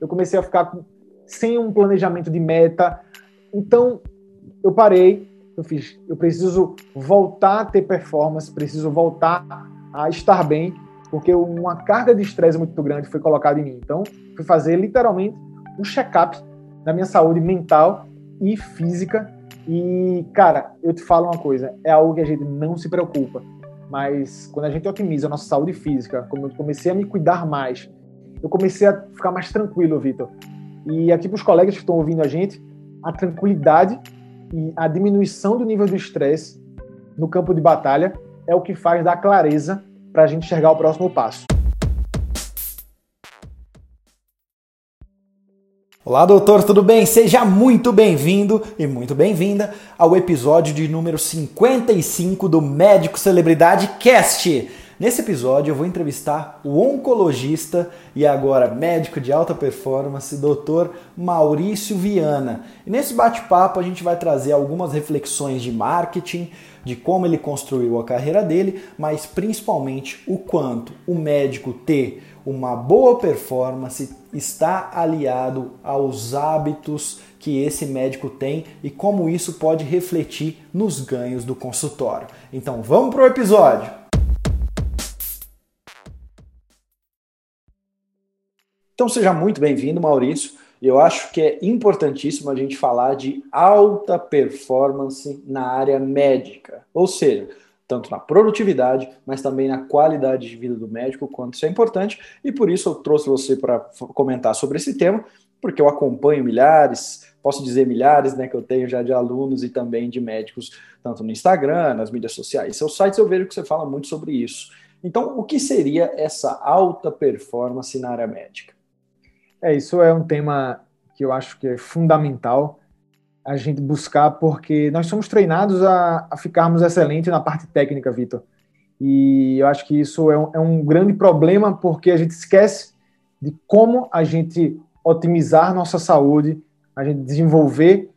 eu comecei a ficar sem um planejamento de meta. Então, eu parei, eu fiz, eu preciso voltar a ter performance, preciso voltar a estar bem, porque uma carga de estresse muito grande foi colocada em mim. Então, fui fazer literalmente um check-up da minha saúde mental e física. E, cara, eu te falo uma coisa, é algo que a gente não se preocupa, mas quando a gente otimiza a nossa saúde física, como eu comecei a me cuidar mais, eu comecei a ficar mais tranquilo, Vitor. E aqui para os colegas que estão ouvindo a gente, a tranquilidade e a diminuição do nível do estresse no campo de batalha é o que faz dar clareza para a gente enxergar o próximo passo. Olá, doutor, tudo bem? Seja muito bem-vindo e muito bem-vinda ao episódio de número 55 do Médico Celebridade Cast. Nesse episódio eu vou entrevistar o oncologista e agora médico de alta performance, Dr. Maurício Viana. E nesse bate-papo a gente vai trazer algumas reflexões de marketing, de como ele construiu a carreira dele, mas principalmente o quanto o médico ter uma boa performance está aliado aos hábitos que esse médico tem e como isso pode refletir nos ganhos do consultório. Então vamos para o episódio! Então seja muito bem-vindo, Maurício. Eu acho que é importantíssimo a gente falar de alta performance na área médica, ou seja, tanto na produtividade, mas também na qualidade de vida do médico, quanto isso é importante. E por isso eu trouxe você para comentar sobre esse tema, porque eu acompanho milhares, posso dizer milhares, né, que eu tenho já de alunos e também de médicos, tanto no Instagram, nas mídias sociais. Seus sites eu vejo que você fala muito sobre isso. Então, o que seria essa alta performance na área médica? É, isso é um tema que eu acho que é fundamental a gente buscar, porque nós somos treinados a, a ficarmos excelentes na parte técnica, Vitor. E eu acho que isso é um, é um grande problema, porque a gente esquece de como a gente otimizar nossa saúde, a gente desenvolver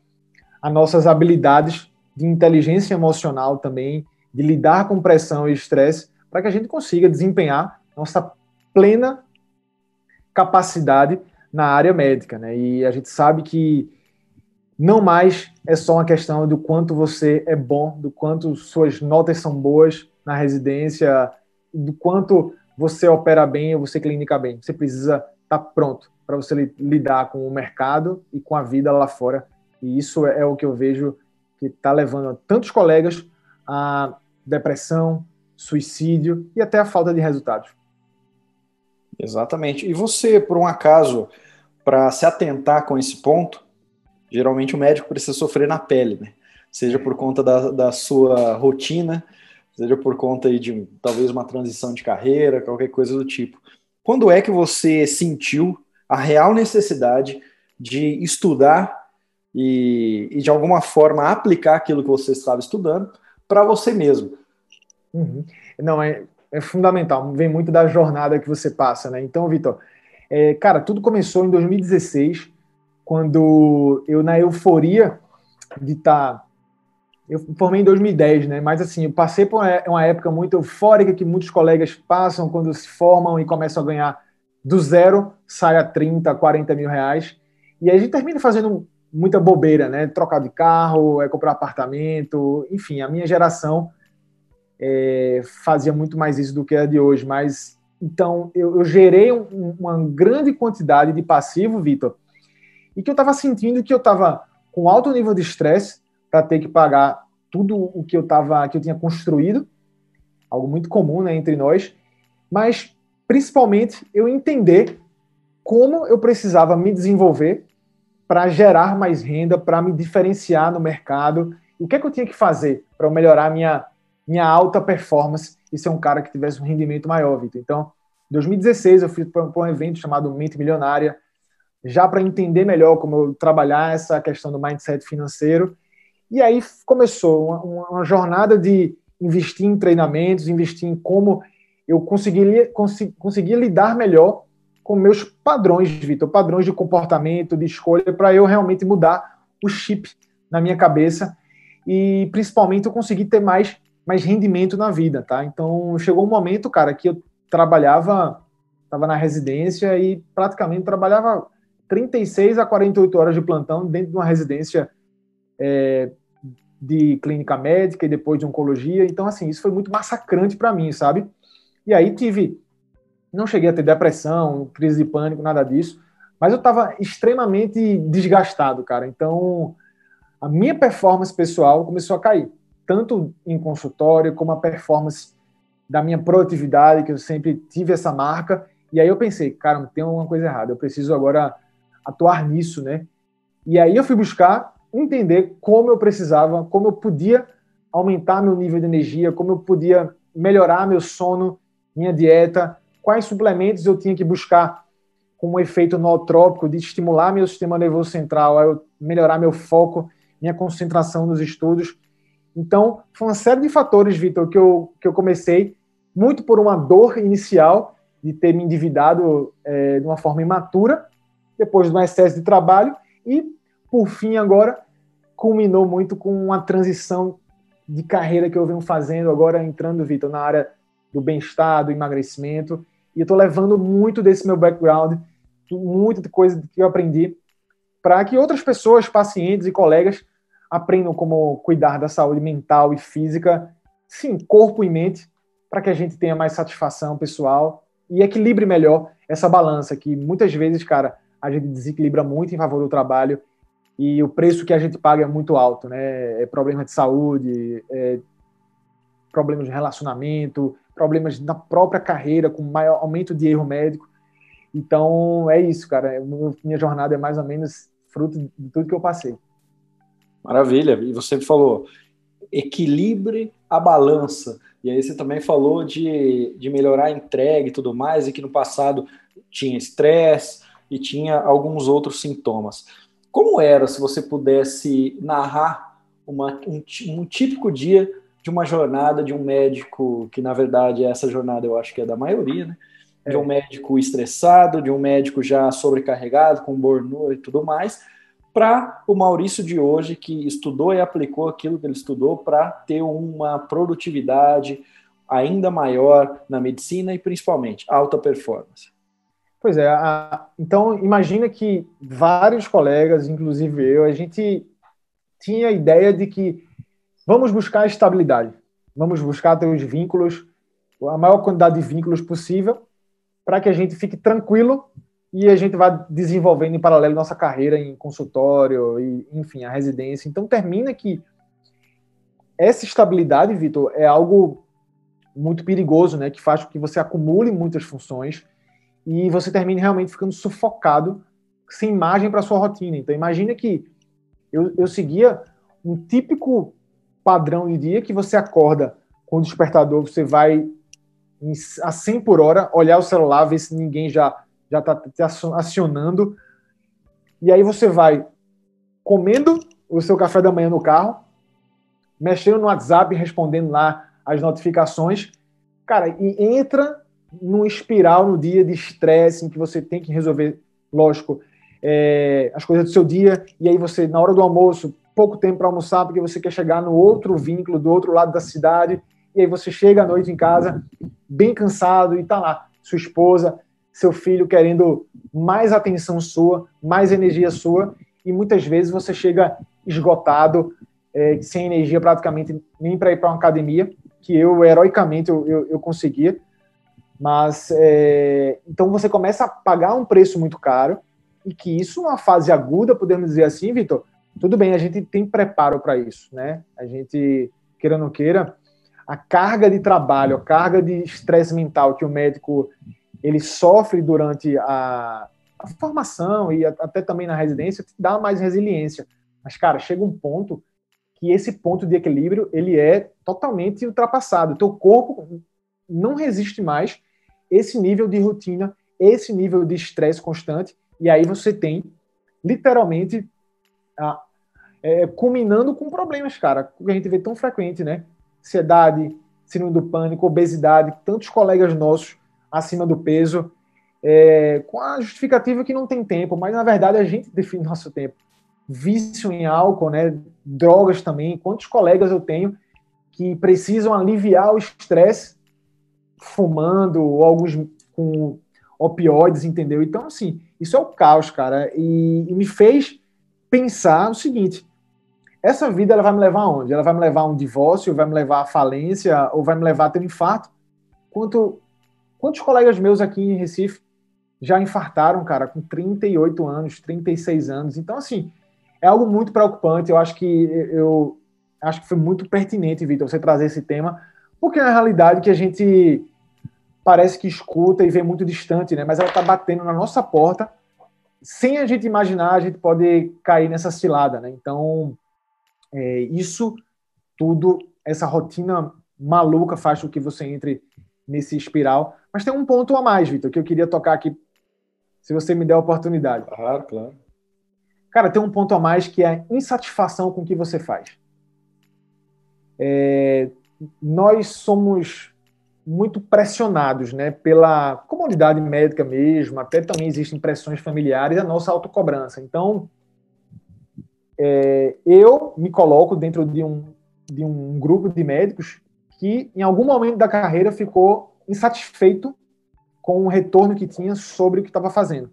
as nossas habilidades de inteligência emocional também, de lidar com pressão e estresse, para que a gente consiga desempenhar nossa plena capacidade na área médica, né? E a gente sabe que não mais é só uma questão do quanto você é bom, do quanto suas notas são boas na residência, do quanto você opera bem ou você clínica bem. Você precisa estar tá pronto para você lidar com o mercado e com a vida lá fora. E isso é, é o que eu vejo que está levando tantos colegas a depressão, suicídio e até a falta de resultados. Exatamente. E você, por um acaso, para se atentar com esse ponto, geralmente o médico precisa sofrer na pele, né? Seja por conta da, da sua rotina, seja por conta de talvez uma transição de carreira, qualquer coisa do tipo. Quando é que você sentiu a real necessidade de estudar e, e de alguma forma aplicar aquilo que você estava estudando para você mesmo? Uhum. Não, é, é fundamental, vem muito da jornada que você passa, né? Então, Vitor, é, cara, tudo começou em 2016, quando eu, na euforia de estar. Tá, eu formei em 2010, né? Mas assim, eu passei por uma época muito eufórica que muitos colegas passam quando se formam e começam a ganhar do zero, sai a 30, 40 mil reais. E aí a gente termina fazendo muita bobeira, né? Trocar de carro, é comprar apartamento, enfim, a minha geração é, fazia muito mais isso do que a de hoje, mas então, eu, eu gerei um, uma grande quantidade de passivo, Vitor, e que eu estava sentindo que eu estava com alto nível de estresse para ter que pagar tudo o que eu tava, que eu tinha construído, algo muito comum né, entre nós, mas principalmente eu entender como eu precisava me desenvolver para gerar mais renda, para me diferenciar no mercado, o que é que eu tinha que fazer para melhorar minha minha alta performance e ser um cara que tivesse um rendimento maior, Vitor. Então, em 2016 eu fui para um evento chamado Mente Milionária, já para entender melhor como eu trabalhar essa questão do mindset financeiro. E aí começou uma, uma jornada de investir em treinamentos, investir em como eu conseguiria, consegui, conseguia lidar melhor com meus padrões, Vitor, padrões de comportamento, de escolha, para eu realmente mudar o chip na minha cabeça e principalmente eu consegui ter mais mais rendimento na vida, tá? Então chegou um momento, cara, que eu trabalhava, estava na residência e praticamente trabalhava 36 a 48 horas de plantão dentro de uma residência é, de clínica médica e depois de oncologia. Então, assim, isso foi muito massacrante para mim, sabe? E aí tive. Não cheguei a ter depressão, crise de pânico, nada disso, mas eu estava extremamente desgastado, cara. Então, a minha performance pessoal começou a cair, tanto em consultório como a performance da minha produtividade, que eu sempre tive essa marca. E aí eu pensei, cara, tem alguma coisa errada, eu preciso agora atuar nisso, né? E aí eu fui buscar entender como eu precisava, como eu podia aumentar meu nível de energia, como eu podia melhorar meu sono, minha dieta, quais suplementos eu tinha que buscar com um efeito nootrópico de estimular meu sistema nervoso central, eu melhorar meu foco, minha concentração nos estudos. Então, foi uma série de fatores, Vitor, que eu, que eu comecei muito por uma dor inicial de ter me endividado é, de uma forma imatura, depois de um excesso de trabalho, e, por fim, agora, culminou muito com uma transição de carreira que eu venho fazendo agora, entrando, Vitor, na área do bem-estar, do emagrecimento, e eu estou levando muito desse meu background, muita coisa que eu aprendi, para que outras pessoas, pacientes e colegas, aprendam como cuidar da saúde mental e física, sim, corpo e mente, para que a gente tenha mais satisfação pessoal e equilibre melhor essa balança que muitas vezes, cara, a gente desequilibra muito em favor do trabalho e o preço que a gente paga é muito alto, né? É problema de saúde, é problemas de relacionamento, problemas na própria carreira, com maior aumento de erro médico. Então, é isso, cara. Minha jornada é mais ou menos fruto de tudo que eu passei. Maravilha. E você falou, equilibre a balança. E aí você também falou de, de melhorar a entrega e tudo mais, e que no passado tinha estresse e tinha alguns outros sintomas. Como era se você pudesse narrar uma, um, um típico dia de uma jornada de um médico, que na verdade essa jornada eu acho que é da maioria, né? De um é. médico estressado, de um médico já sobrecarregado, com burnout e tudo mais, para o Maurício de hoje, que estudou e aplicou aquilo que ele estudou para ter uma produtividade ainda maior na medicina e principalmente alta performance. Pois é, a, então imagina que vários colegas, inclusive eu, a gente tinha a ideia de que vamos buscar estabilidade, vamos buscar ter os vínculos, a maior quantidade de vínculos possível, para que a gente fique tranquilo e a gente vai desenvolvendo em paralelo nossa carreira em consultório e, enfim, a residência. Então termina que essa estabilidade, Vitor, é algo muito perigoso, né, que faz com que você acumule muitas funções e você termine realmente ficando sufocado, sem margem para sua rotina. Então imagina que eu, eu seguia um típico padrão de dia que você acorda com o despertador, você vai a 100 por hora, olhar o celular, ver se ninguém já já está te acionando. E aí você vai comendo o seu café da manhã no carro, mexendo no WhatsApp, respondendo lá as notificações, cara, e entra num espiral no dia de estresse em que você tem que resolver, lógico, é, as coisas do seu dia, e aí você, na hora do almoço, pouco tempo para almoçar, porque você quer chegar no outro vínculo, do outro lado da cidade, e aí você chega à noite em casa, bem cansado, e tá lá, sua esposa, seu filho querendo mais atenção sua, mais energia sua, e muitas vezes você chega esgotado, é, sem energia praticamente nem para ir para uma academia, que eu, heroicamente, eu, eu, eu conseguia. Mas, é, então você começa a pagar um preço muito caro, e que isso, numa fase aguda, podemos dizer assim, Vitor, tudo bem, a gente tem preparo para isso, né? A gente, queira ou não queira, a carga de trabalho, a carga de estresse mental que o médico ele sofre durante a, a formação e até também na residência, dá mais resiliência. Mas, cara, chega um ponto que esse ponto de equilíbrio ele é totalmente ultrapassado. O teu corpo não resiste mais esse nível de rotina, esse nível de estresse constante, e aí você tem, literalmente, a, é, culminando com problemas, cara, que a gente vê tão frequente, né? Ansiedade, síndrome do pânico, obesidade, tantos colegas nossos acima do peso, é, com a justificativa que não tem tempo, mas na verdade a gente define nosso tempo. Vício em álcool, né, drogas também. Quantos colegas eu tenho que precisam aliviar o estresse fumando, ou alguns com opioides, entendeu? Então, assim, isso é o caos, cara. E, e me fez pensar o seguinte: essa vida ela vai me levar aonde? Ela vai me levar a um divórcio, vai me levar à falência, ou vai me levar a ter um infarto? Quanto, quantos colegas meus aqui em Recife já infartaram, cara, com 38 anos, 36 anos? Então, assim, é algo muito preocupante. Eu acho que eu acho que foi muito pertinente, Vitor, você trazer esse tema, porque é uma realidade que a gente parece que escuta e vê muito distante, né? Mas ela está batendo na nossa porta, sem a gente imaginar, a gente pode cair nessa cilada, né? Então, é, isso tudo, essa rotina maluca faz com que você entre nesse espiral. Mas tem um ponto a mais, Vitor, que eu queria tocar aqui, se você me der a oportunidade. Claro, claro. Cara, tem um ponto a mais que é a insatisfação com o que você faz. É, nós somos muito pressionados né, pela comunidade médica mesmo, até também existem pressões familiares, a nossa autocobrança. Então, é, eu me coloco dentro de um, de um grupo de médicos que, em algum momento da carreira, ficou insatisfeito com o retorno que tinha sobre o que estava fazendo.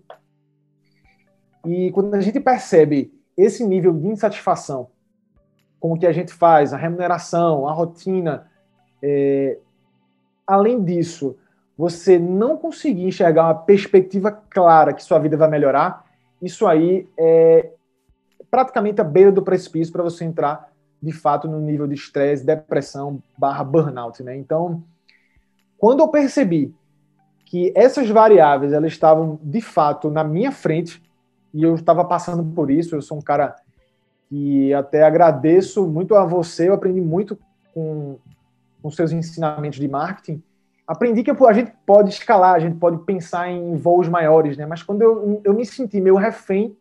E quando a gente percebe esse nível de insatisfação com o que a gente faz, a remuneração, a rotina, é, além disso, você não conseguir enxergar uma perspectiva clara que sua vida vai melhorar, isso aí é praticamente a beira do precipício para você entrar de fato no nível de estresse, depressão barra burnout, né? Então, quando eu percebi que essas variáveis elas estavam de fato na minha frente e eu estava passando por isso, eu sou um cara que até agradeço muito a você, eu aprendi muito com, com seus ensinamentos de marketing. Aprendi que a gente pode escalar, a gente pode pensar em voos maiores, né? Mas quando eu, eu me senti meio refém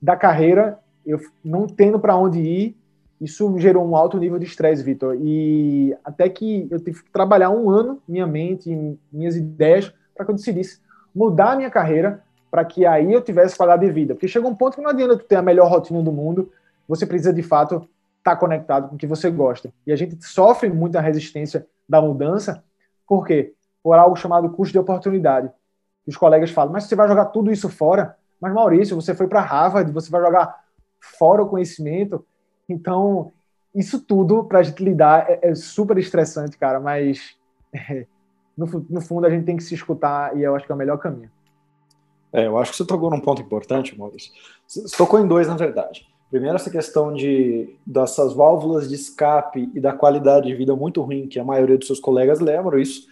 da carreira, eu não tendo para onde ir, isso gerou um alto nível de estresse, Vitor. E até que eu tive que trabalhar um ano minha mente, minhas ideias, para que eu decidisse mudar a minha carreira para que aí eu tivesse qualidade de vida. Porque chega um ponto que não adianta tu ter a melhor rotina do mundo, você precisa de fato estar tá conectado com o que você gosta. E a gente sofre muita resistência da mudança, por quê? Por algo chamado custo de oportunidade. Os colegas falam, mas você vai jogar tudo isso fora? Mas Maurício, você foi para Harvard, você vai jogar fora o conhecimento. Então, isso tudo para a gente lidar é, é, super estressante, cara, mas é, no, no fundo a gente tem que se escutar e eu acho que é o melhor caminho. É, eu acho que você tocou num ponto importante, Maurício. Você tocou em dois, na verdade. Primeiro, essa questão de dessas válvulas de escape e da qualidade de vida muito ruim que a maioria dos seus colegas lembram isso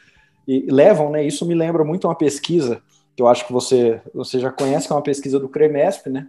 e levam, né? Isso me lembra muito uma pesquisa que eu acho que você você já conhece, que é uma pesquisa do CREMESP, né?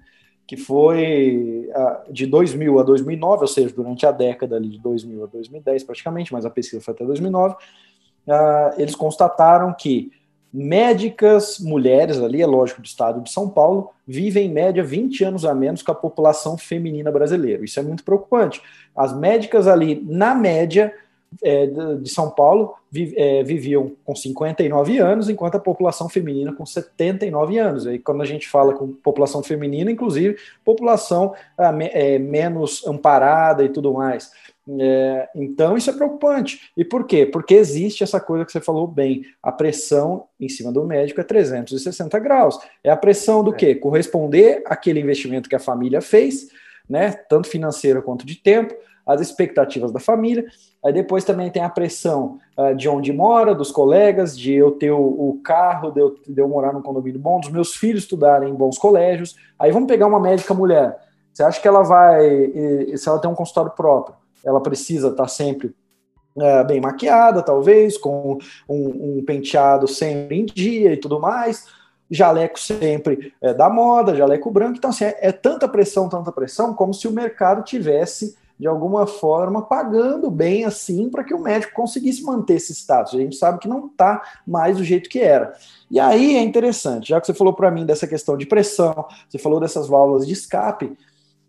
Que foi de 2000 a 2009, ou seja, durante a década ali de 2000 a 2010 praticamente, mas a pesquisa foi até 2009. Uh, eles constataram que médicas mulheres ali, é lógico, do estado de São Paulo, vivem em média 20 anos a menos que a população feminina brasileira. Isso é muito preocupante. As médicas ali, na média é, de São Paulo, vi, é, viviam com 59 anos, enquanto a população feminina com 79 anos. Aí, quando a gente fala com população feminina, inclusive população ah, é, menos amparada e tudo mais. É, então, isso é preocupante. E por quê? Porque existe essa coisa que você falou bem: a pressão em cima do médico é 360 graus. É a pressão do é. quê? Corresponder àquele investimento que a família fez, né, tanto financeiro quanto de tempo, as expectativas da família. Aí depois também tem a pressão uh, de onde mora, dos colegas, de eu ter o, o carro, de eu, de eu morar num condomínio bom, dos meus filhos estudarem em bons colégios. Aí vamos pegar uma médica mulher. Você acha que ela vai, se ela tem um consultório próprio, ela precisa estar tá sempre é, bem maquiada, talvez, com um, um, penteado sempre em dia e tudo mais, jaleco sempre é, da moda, jaleco branco. Então, assim, é, é, tanta pressão, tanta pressão, como se o mercado tivesse, de alguma forma, pagando bem assim para que o médico conseguisse manter esse status. A gente sabe que não está mais do jeito que era. E aí é interessante, já que você falou para mim dessa questão de pressão, você falou dessas válvulas de escape,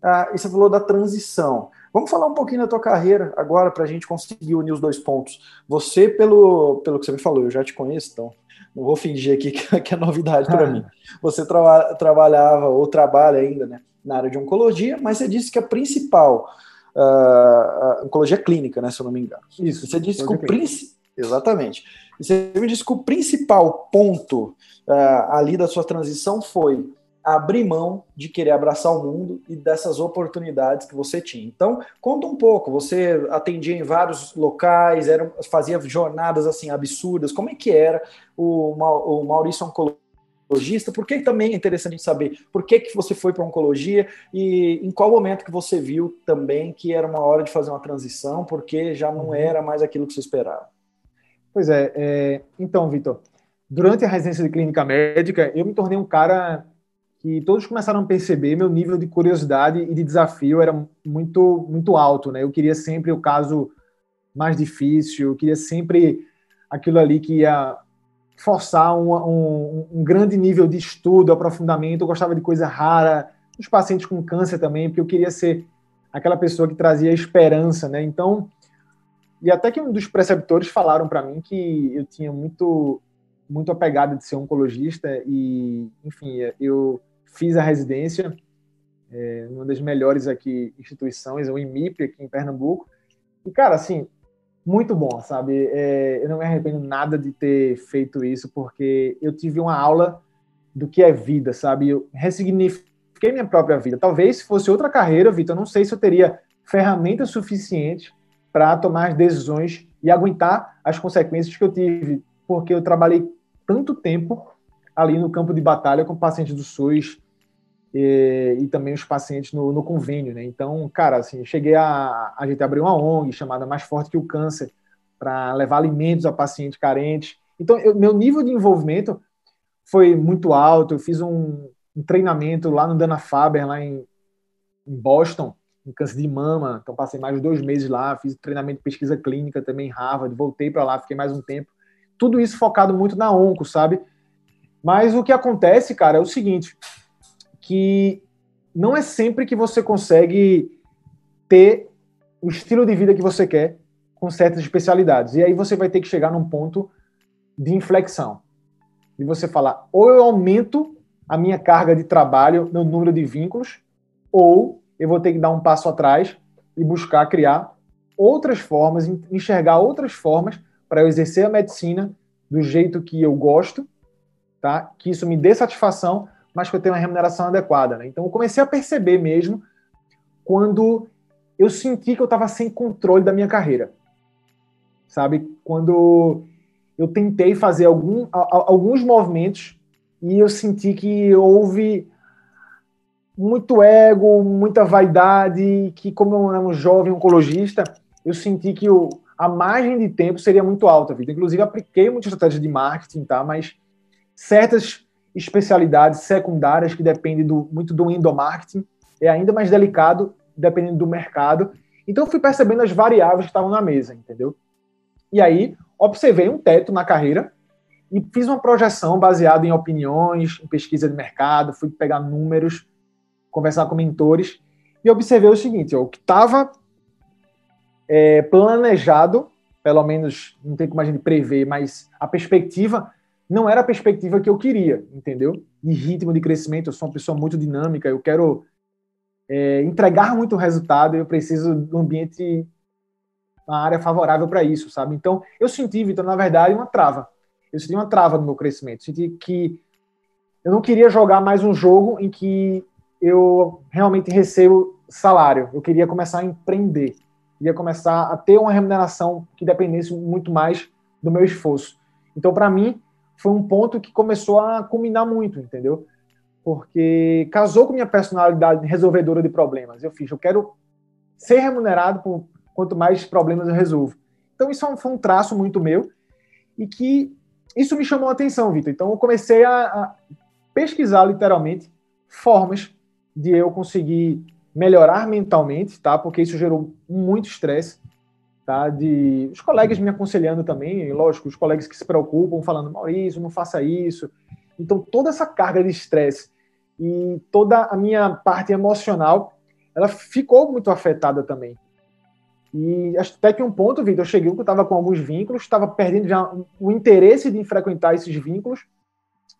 ah, e você falou da transição. Vamos falar um pouquinho da tua carreira agora para a gente conseguir unir os dois pontos. Você, pelo, pelo que você me falou, eu já te conheço, então não vou fingir aqui que, é novidade para ah. mim. Você tra trabalhava ou trabalha ainda né, na área de oncologia, mas você disse que a principal uh, oncologia clínica, né, se eu não me engano. Isso. Você disse que o, Exatamente. Você me disse que o principal ponto uh, ali da sua transição foi abrir mão de querer abraçar o mundo e dessas oportunidades que você tinha. Então, conta um pouco. Você atendia em vários locais, era, fazia jornadas assim absurdas. Como é que era o, o Maurício oncologista? Por que também é interessante saber por que, que você foi para oncologia e em qual momento que você viu também que era uma hora de fazer uma transição, porque já não uhum. era mais aquilo que você esperava. Pois é, é então, Vitor, durante a residência de clínica médica, eu me tornei um cara que todos começaram a perceber meu nível de curiosidade e de desafio era muito muito alto, né? Eu queria sempre o caso mais difícil, eu queria sempre aquilo ali que ia forçar um, um, um grande nível de estudo, aprofundamento. Eu gostava de coisa rara, os pacientes com câncer também, porque eu queria ser aquela pessoa que trazia esperança, né? Então, e até que um dos preceptores falaram para mim que eu tinha muito muito apegado de ser oncologista e, enfim, eu fiz a residência é, numa das melhores aqui instituições, o IMIP aqui em Pernambuco. E, cara, assim, muito bom, sabe? É, eu não me arrependo nada de ter feito isso, porque eu tive uma aula do que é vida, sabe? Eu ressignifiquei minha própria vida. Talvez se fosse outra carreira, Vitor, eu não sei se eu teria ferramentas suficientes para tomar as decisões e aguentar as consequências que eu tive, porque eu trabalhei tanto tempo ali no campo de batalha com pacientes do SUS, e, e também os pacientes no, no, convênio, né? Então, cara, assim, cheguei a a gente abriu uma ONG chamada Mais Forte que o Câncer para levar alimentos a pacientes carentes. Então, eu, meu nível de envolvimento foi muito alto. Eu fiz um, um treinamento lá no Dana Faber, lá em, em Boston, em câncer de mama. Então, passei mais de dois meses lá. Fiz treinamento de pesquisa clínica também em Harvard. Voltei para lá, fiquei mais um tempo. Tudo isso focado muito na onco, sabe? Mas o que acontece, cara, é o seguinte: que não é sempre que você consegue ter o estilo de vida que você quer com certas especialidades. E aí você vai ter que chegar num ponto de inflexão. E você falar, ou eu aumento a minha carga de trabalho, meu número de vínculos, ou eu vou ter que dar um passo atrás e buscar criar outras formas, enxergar outras formas para eu exercer a medicina do jeito que eu gosto, tá? Que isso me dê satisfação, mas que eu tenha uma remuneração adequada. Né? Então, eu comecei a perceber mesmo quando eu senti que eu estava sem controle da minha carreira. Sabe? Quando eu tentei fazer algum, alguns movimentos e eu senti que houve muito ego, muita vaidade, que como eu era um jovem oncologista, eu senti que a margem de tempo seria muito alta, vida. Inclusive apliquei muitas estratégias de marketing, tá? Mas certas especialidades secundárias que dependem do, muito do endomarketing, é ainda mais delicado dependendo do mercado. Então eu fui percebendo as variáveis que estavam na mesa, entendeu? E aí observei um teto na carreira e fiz uma projeção baseada em opiniões, em pesquisa de mercado, fui pegar números, conversar com mentores e observei o seguinte: o que estava é, planejado, pelo menos não tem como a gente prever, mas a perspectiva não era a perspectiva que eu queria, entendeu? De ritmo de crescimento, eu sou uma pessoa muito dinâmica, eu quero é, entregar muito resultado, eu preciso de um ambiente, uma área favorável para isso, sabe? Então, eu senti, Vitor, na verdade, uma trava. Eu senti uma trava no meu crescimento. Senti que eu não queria jogar mais um jogo em que eu realmente recebo salário. Eu queria começar a empreender. Queria começar a ter uma remuneração que dependesse muito mais do meu esforço. Então, para mim, foi um ponto que começou a culminar muito, entendeu? Porque casou com minha personalidade resolvedora de problemas. Eu fiz, eu quero ser remunerado por quanto mais problemas eu resolvo. Então, isso é foi um traço muito meu e que isso me chamou a atenção, Vitor. Então, eu comecei a, a pesquisar, literalmente, formas de eu conseguir melhorar mentalmente, tá? Porque isso gerou muito estresse tá? De os colegas me aconselhando também, lógico, os colegas que se preocupam, falando, Maurício, não faça isso. Então, toda essa carga de estresse e toda a minha parte emocional, ela ficou muito afetada também. E até que um ponto, Vitor, eu cheguei que eu estava com alguns vínculos, estava perdendo já o interesse de frequentar esses vínculos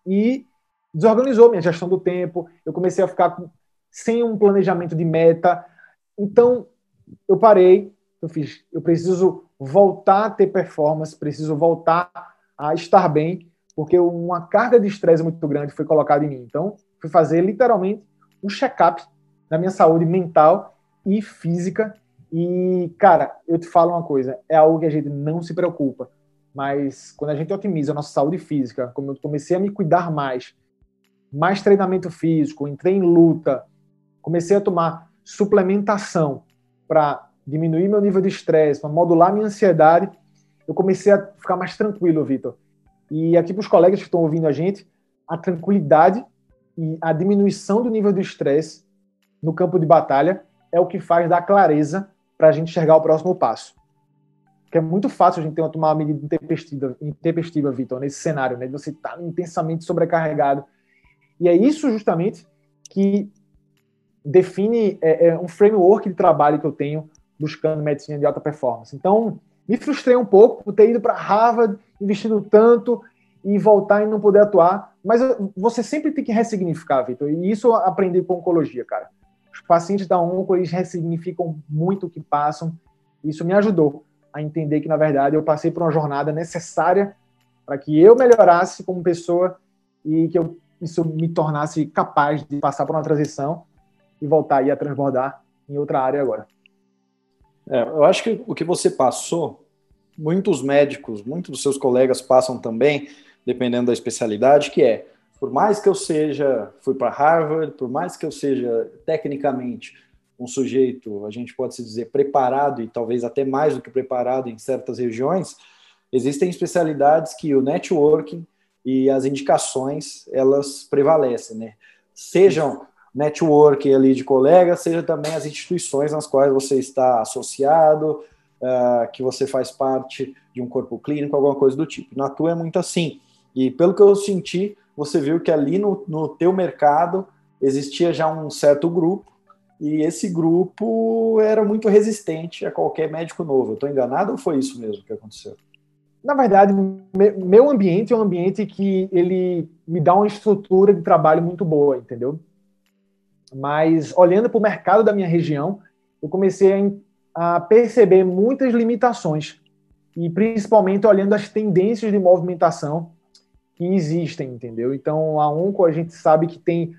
e desorganizou minha gestão do tempo. Eu comecei a ficar sem um planejamento de meta. Então, eu parei, eu fiz, eu preciso voltar a ter performance, preciso voltar a estar bem, porque uma carga de estresse muito grande foi colocada em mim. Então, fui fazer literalmente um check-up da minha saúde mental e física. E, cara, eu te falo uma coisa, é algo que a gente não se preocupa, mas quando a gente otimiza a nossa saúde física, como eu comecei a me cuidar mais, mais treinamento físico, entrei em luta, comecei a tomar suplementação para diminuir meu nível de estresse, para modular minha ansiedade, eu comecei a ficar mais tranquilo, Vitor. E aqui para os colegas que estão ouvindo a gente, a tranquilidade e a diminuição do nível de estresse no campo de batalha é o que faz dar clareza para a gente enxergar o próximo passo. Porque é muito fácil a gente ter uma, tomar uma medida intempestiva, intempestiva Vitor, nesse cenário, né? De você estar tá intensamente sobrecarregado. E é isso justamente que define é, é um framework de trabalho que eu tenho buscando medicina de alta performance. Então, me frustrei um pouco por ter ido para Harvard, investido tanto e voltar e não poder atuar. Mas você sempre tem que ressignificar, Vitor. E isso eu aprendi com oncologia, cara. Os pacientes da onco, eles ressignificam muito o que passam. Isso me ajudou a entender que, na verdade, eu passei por uma jornada necessária para que eu melhorasse como pessoa e que eu, isso me tornasse capaz de passar por uma transição e voltar aí a transbordar em outra área agora. É, eu acho que o que você passou, muitos médicos, muitos dos seus colegas passam também, dependendo da especialidade, que é, por mais que eu seja, fui para Harvard, por mais que eu seja tecnicamente um sujeito, a gente pode se dizer, preparado e talvez até mais do que preparado em certas regiões, existem especialidades que o networking e as indicações, elas prevalecem, né? Sejam network ali de colegas, seja também as instituições nas quais você está associado, uh, que você faz parte de um corpo clínico, alguma coisa do tipo. Na tua é muito assim. E pelo que eu senti, você viu que ali no, no teu mercado existia já um certo grupo e esse grupo era muito resistente a qualquer médico novo. Estou enganado ou foi isso mesmo que aconteceu? Na verdade, meu ambiente é um ambiente que ele me dá uma estrutura de trabalho muito boa, entendeu? Mas olhando para o mercado da minha região, eu comecei a, perceber muitas limitações e principalmente olhando as tendências de movimentação que existem, entendeu? Então, a Onco a gente sabe que tem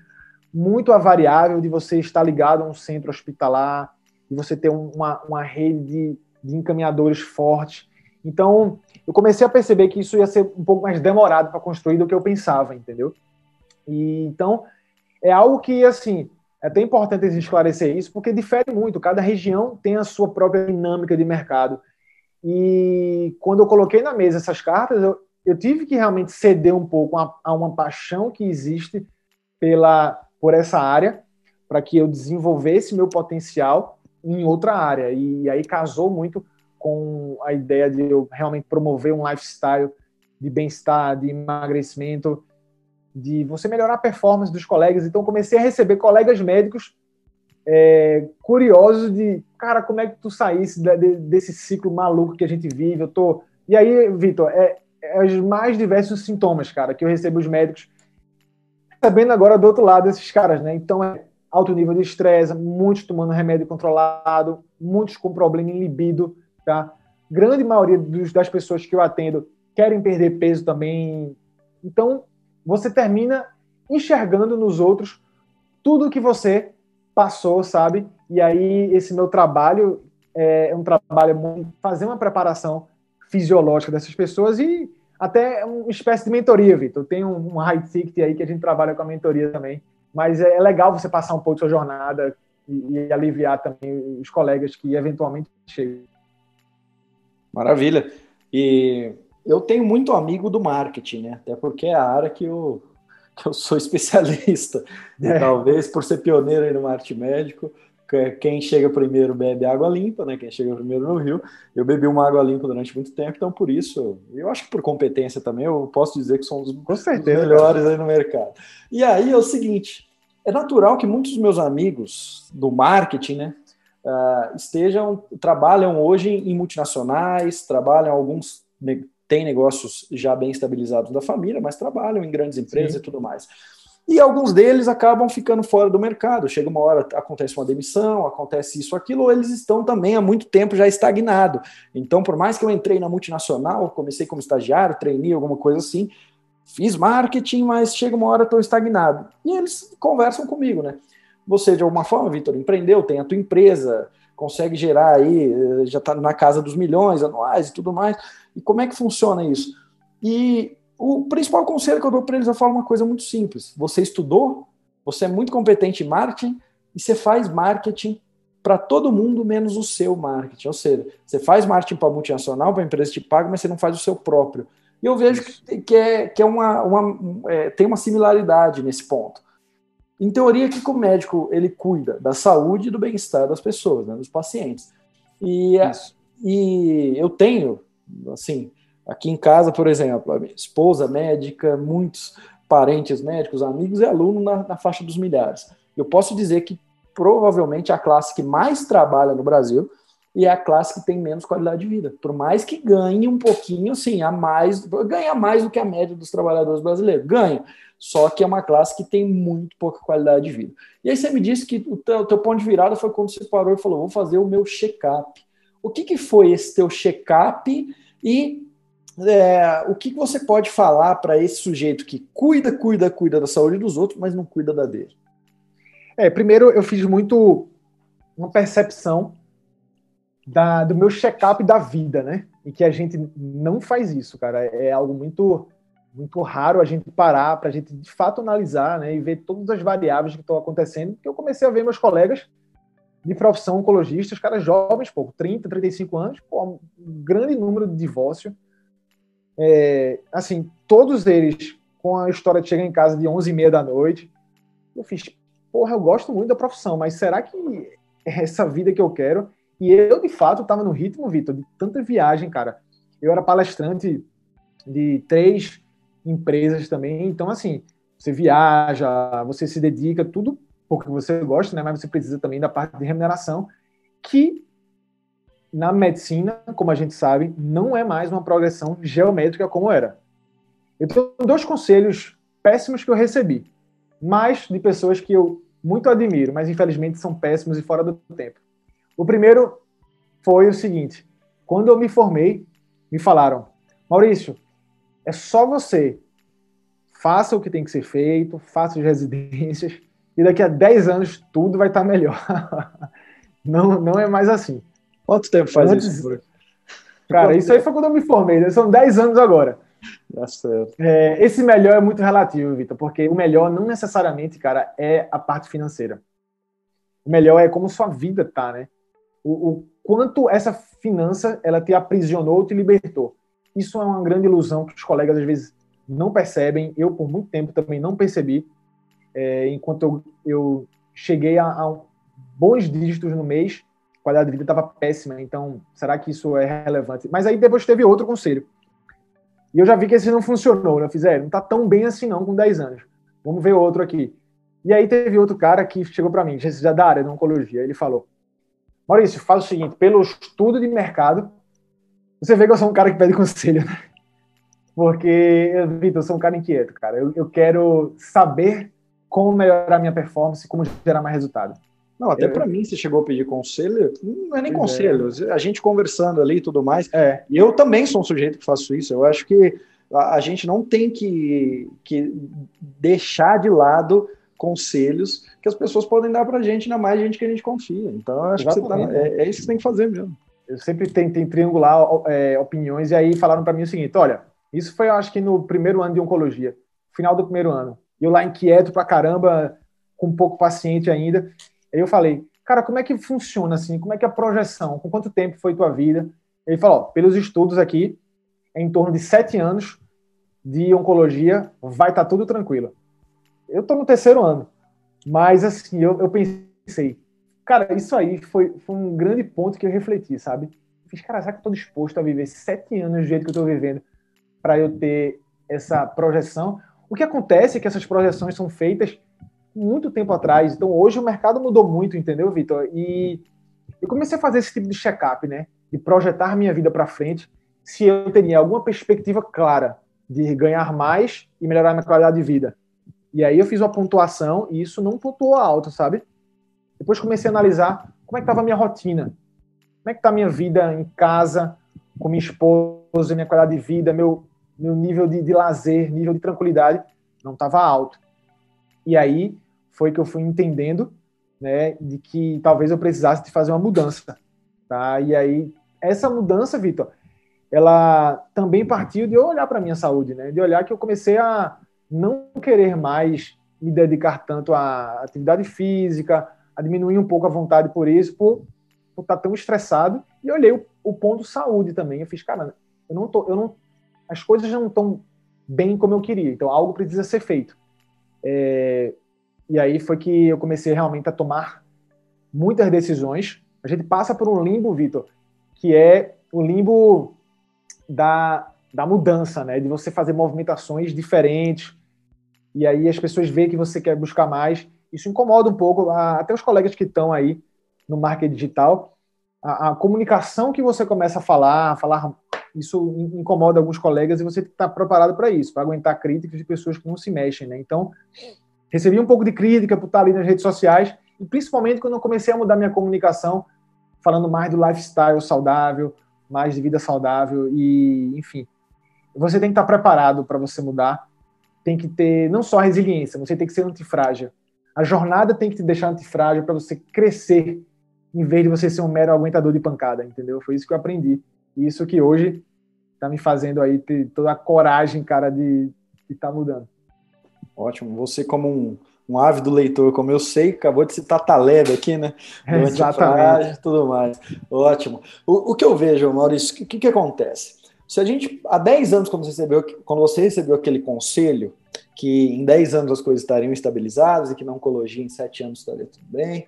muito a variável de você estar ligado a um centro hospitalar e você ter uma, uma rede de, de encaminhadores forte. Então, eu comecei a perceber que isso ia ser um pouco mais demorado para construir do que eu pensava, entendeu? E então é algo que assim é até importante esclarecer isso, porque difere muito, cada região tem a sua própria dinâmica de mercado. E quando eu coloquei na mesa essas cartas, eu, eu tive que realmente ceder um pouco a, a uma paixão que existe pela, por essa área, para que eu desenvolvesse meu potencial em outra área. E aí casou muito com a ideia de eu realmente promover um lifestyle de bem-estar, de emagrecimento, de você melhorar a performance dos colegas. Então, comecei a receber colegas médicos é, curiosos de, cara, como é que tu saísse desse ciclo maluco que a gente vive? Eu tô. E aí, Vitor, é, é os mais diversos sintomas, cara, que eu recebo os médicos sabendo agora do outro lado desses caras, né? Então, é alto nível de estresse, muitos tomando remédio controlado, muitos com problema em libido, tá? Grande maioria dos, das pessoas que eu atendo querem perder peso também. Então, você termina enxergando nos outros tudo que você passou, sabe? E aí esse meu trabalho é um trabalho fazer uma preparação fisiológica dessas pessoas e até uma espécie de mentoria, Vitor. Tem um, um high ticket aí que a gente trabalha com a mentoria também. Mas é, é legal você passar um pouco da sua jornada e, e aliviar também os colegas que eventualmente chegam. Maravilha. E eu tenho muito amigo do marketing, né? Até porque é a área que eu, que eu sou especialista. É. Talvez por ser pioneiro aí no marketing médico, quem chega primeiro bebe água limpa, né? Quem chega primeiro no rio. Eu bebi uma água limpa durante muito tempo, então por isso, eu acho que por competência também, eu posso dizer que somos os melhores aí no mercado. E aí é o seguinte, é natural que muitos dos meus amigos do marketing, né? Uh, estejam, trabalham hoje em multinacionais, trabalham alguns têm negócios já bem estabilizados da família, mas trabalham em grandes empresas Sim. e tudo mais. E alguns deles acabam ficando fora do mercado. Chega uma hora, acontece uma demissão, acontece isso, aquilo, ou eles estão também há muito tempo já estagnado. Então, por mais que eu entrei na multinacional, comecei como estagiário, treinei alguma coisa assim, fiz marketing, mas chega uma hora estou estagnado. E eles conversam comigo, né? Você, de alguma forma, Vitor, empreendeu, tem a tua empresa, consegue gerar aí, eh, já está na casa dos milhões anuais e tudo mais. E como é que funciona isso? E o principal conselho que eu dou para eles, eu falo uma coisa muito simples. Você estudou, você é muito competente em marketing e você faz marketing para todo mundo menos o seu marketing. Ou seja, você faz marketing para multinacional, para a empresa que te paga, mas você não faz o seu próprio. E eu vejo que, que é, que é uma, uma é, tem uma similaridade nesse ponto. Em teoria, que o médico ele cuida da saúde e do bem-estar das pessoas, né, dos pacientes. E, e eu tenho, assim, Aqui em casa, por exemplo, a minha esposa médica, muitos parentes médicos, amigos e alunos na, na faixa dos milhares. Eu posso dizer que provavelmente a classe que mais trabalha no Brasil e é a classe que tem menos qualidade de vida. Por mais que ganhe um pouquinho, sim, a mais, ganha mais do que a média dos trabalhadores brasileiros. Ganha. Só que é uma classe que tem muito pouca qualidade de vida. E aí você me disse que o teu, teu ponto de virada foi quando você parou e falou: vou fazer o meu check-up. O que, que foi esse teu check-up e é, o que você pode falar para esse sujeito que cuida, cuida, cuida da saúde dos outros, mas não cuida da dele? É, primeiro eu fiz muito uma percepção da, do meu check-up da vida, né? E que a gente não faz isso, cara. É algo muito muito raro a gente parar para a gente de fato analisar, né? E ver todas as variáveis que estão acontecendo. Porque eu comecei a ver meus colegas de profissão oncologistas, caras jovens, pô, 30, 35 anos, pô, um grande número de divórcio é, assim, todos eles com a história de chegar em casa de 11 e meia da noite. Eu fiz, porra, eu gosto muito da profissão, mas será que é essa vida que eu quero? E eu, de fato, estava no ritmo, Vitor, de tanta viagem, cara. Eu era palestrante de três empresas também. Então, assim, você viaja, você se dedica, tudo porque você gosta, né? Mas você precisa também da parte de remuneração, que na medicina, como a gente sabe, não é mais uma progressão geométrica como era. Eu tenho dois conselhos péssimos que eu recebi, mais de pessoas que eu muito admiro, mas infelizmente são péssimos e fora do tempo. O primeiro foi o seguinte: quando eu me formei, me falaram, Maurício, é só você faça o que tem que ser feito, faça as residências, e daqui a 10 anos tudo vai estar melhor. não, não é mais assim. Quanto tempo faz Antes... isso? Cara, isso aí foi quando eu me formei, né? são 10 anos agora. Tá certo. É, esse melhor é muito relativo, Vitor, porque o melhor não necessariamente, cara, é a parte financeira. O melhor é como sua vida tá, né? O, o quanto essa finança ela te aprisionou, te libertou. Isso é uma grande ilusão que os colegas às vezes não percebem. Eu, por muito tempo, também não percebi. É, enquanto eu, eu cheguei a, a bons dígitos no mês, qualidade de vida estava péssima, então será que isso é relevante? Mas aí depois teve outro conselho. E eu já vi que esse não funcionou, né? Eu fiz, é, não tá tão bem assim não com 10 anos. Vamos ver outro aqui. E aí teve outro cara que chegou para mim, já da área da oncologia, ele falou: Maurício, faz o seguinte, pelo estudo de mercado, você vê que eu sou um cara que pede conselho, né? Porque, Vitor, eu sou um cara inquieto, cara. Eu, eu quero saber como melhorar minha performance, como gerar mais resultado. Não, até para mim, você chegou a pedir conselho, não é nem pois conselho, é. a gente conversando ali e tudo mais. É. E eu também sou um sujeito que faço isso. Eu acho que a, a gente não tem que, que deixar de lado conselhos que as pessoas podem dar para a gente, ainda mais gente que a gente confia. Então, acho que tá, é, é, isso que você tem que fazer mesmo. Eu sempre tentei triangular é, opiniões e aí falaram para mim o seguinte: olha, isso foi, eu acho que no primeiro ano de oncologia, final do primeiro ano. E eu lá inquieto pra caramba, com pouco paciente ainda. Aí eu falei, cara, como é que funciona assim? Como é que é a projeção? Com quanto tempo foi tua vida? Ele falou, ó, pelos estudos aqui, é em torno de sete anos de oncologia, vai estar tá tudo tranquilo. Eu estou no terceiro ano, mas assim, eu, eu pensei, cara, isso aí foi, foi um grande ponto que eu refleti, sabe? Fiz, cara, será que eu estou disposto a viver sete anos do jeito que eu estou vivendo para eu ter essa projeção? O que acontece é que essas projeções são feitas muito tempo atrás. Então hoje o mercado mudou muito, entendeu, Vitor? E eu comecei a fazer esse tipo de check-up, né? De projetar minha vida para frente, se eu teria alguma perspectiva clara de ganhar mais e melhorar minha qualidade de vida. E aí eu fiz uma pontuação e isso não pontuou alto, sabe? Depois comecei a analisar como é que estava a minha rotina, como é que está a minha vida em casa, com minha esposa, minha qualidade de vida, meu, meu nível de, de lazer, nível de tranquilidade, não estava alto. E aí foi que eu fui entendendo né, de que talvez eu precisasse de fazer uma mudança. Tá? E aí, essa mudança, Vitor, ela também partiu de eu olhar para minha saúde, né? de olhar que eu comecei a não querer mais me dedicar tanto à atividade física, a diminuir um pouco a vontade por isso, por, por estar tão estressado. E olhei o, o ponto saúde também. Eu fiz, cara, eu não tô, eu não, as coisas não estão bem como eu queria, então algo precisa ser feito. É, e aí foi que eu comecei realmente a tomar muitas decisões. A gente passa por um limbo, Vitor, que é o limbo da, da mudança, né? De você fazer movimentações diferentes. E aí as pessoas veem que você quer buscar mais. Isso incomoda um pouco, até os colegas que estão aí no marketing digital. A, a, comunicação que você começa a falar, a falar, isso incomoda alguns colegas e você tem que estar preparado para isso, para aguentar críticas de pessoas que não se mexem, né? Então, Recebi um pouco de crítica por estar ali nas redes sociais, e principalmente quando eu comecei a mudar minha comunicação, falando mais do lifestyle saudável, mais de vida saudável, e enfim. Você tem que estar preparado para você mudar, tem que ter não só resiliência, você tem que ser antifrágil. A jornada tem que te deixar antifrágil para você crescer, em vez de você ser um mero aguentador de pancada, entendeu? Foi isso que eu aprendi. E isso que hoje está me fazendo aí ter toda a coragem, cara, de estar tá mudando. Ótimo. Você, como um, um ávido leitor, como eu sei, acabou de citar Taleb aqui, né? Exatamente. tudo mais. Ótimo. O, o que eu vejo, Maurício, o que, que acontece? Se a gente, há 10 anos, quando você, recebeu, quando você recebeu aquele conselho, que em 10 anos as coisas estariam estabilizadas e que na oncologia em 7 anos estaria tudo bem,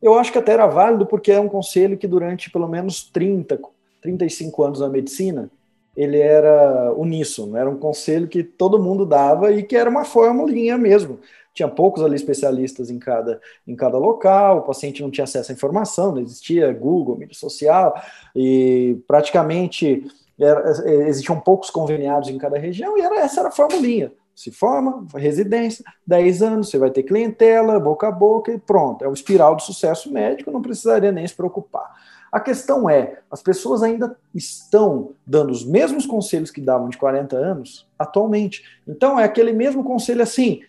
eu acho que até era válido porque é um conselho que durante pelo menos 30, 35 anos na medicina, ele era uníssono, era um conselho que todo mundo dava e que era uma formulinha mesmo. Tinha poucos ali especialistas em cada, em cada local, o paciente não tinha acesso à informação, não existia Google, mídia social, e praticamente era, existiam poucos conveniados em cada região, e era, essa era a formulinha. Se forma, residência, 10 anos, você vai ter clientela, boca a boca e pronto. É um espiral de sucesso médico, não precisaria nem se preocupar. A questão é, as pessoas ainda estão dando os mesmos conselhos que davam de 40 anos atualmente. Então é aquele mesmo conselho assim: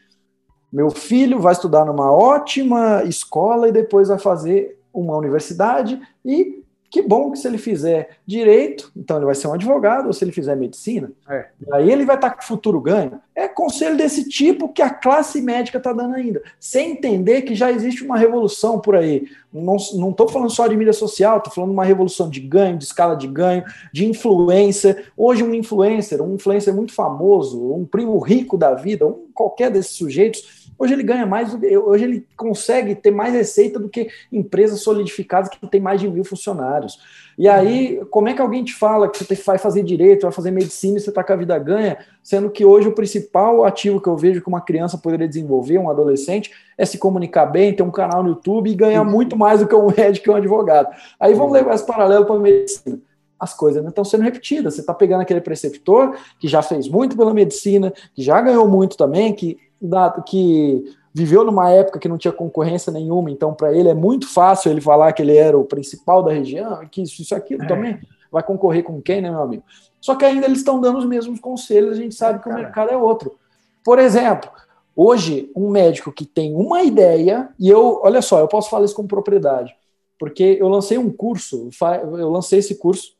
meu filho vai estudar numa ótima escola e depois vai fazer uma universidade e que bom que se ele fizer direito, então ele vai ser um advogado, ou se ele fizer medicina, é. aí ele vai estar com futuro ganho. É conselho desse tipo que a classe médica está dando ainda, sem entender que já existe uma revolução por aí. Não estou falando só de mídia social, estou falando de uma revolução de ganho, de escala de ganho, de influência. Hoje, um influencer, um influencer muito famoso, um primo rico da vida, um qualquer desses sujeitos, Hoje ele ganha mais, hoje ele consegue ter mais receita do que empresas solidificadas que têm mais de mil funcionários. E aí, como é que alguém te fala que você vai fazer direito, vai fazer medicina e você está com a vida ganha, sendo que hoje o principal ativo que eu vejo que uma criança poderia desenvolver, um adolescente, é se comunicar bem, ter um canal no YouTube e ganhar muito mais do que um médico e um advogado. Aí vamos levar esse paralelo para a medicina as coisas não estão sendo repetidas. Você está pegando aquele preceptor que já fez muito pela medicina, que já ganhou muito também, que que viveu numa época que não tinha concorrência nenhuma, então para ele é muito fácil ele falar que ele era o principal da região, que isso, isso aquilo é. também vai concorrer com quem, né, meu amigo? Só que ainda eles estão dando os mesmos conselhos, a gente sabe que o mercado é outro. Por exemplo, hoje, um médico que tem uma ideia, e eu, olha só, eu posso falar isso com propriedade, porque eu lancei um curso, eu lancei esse curso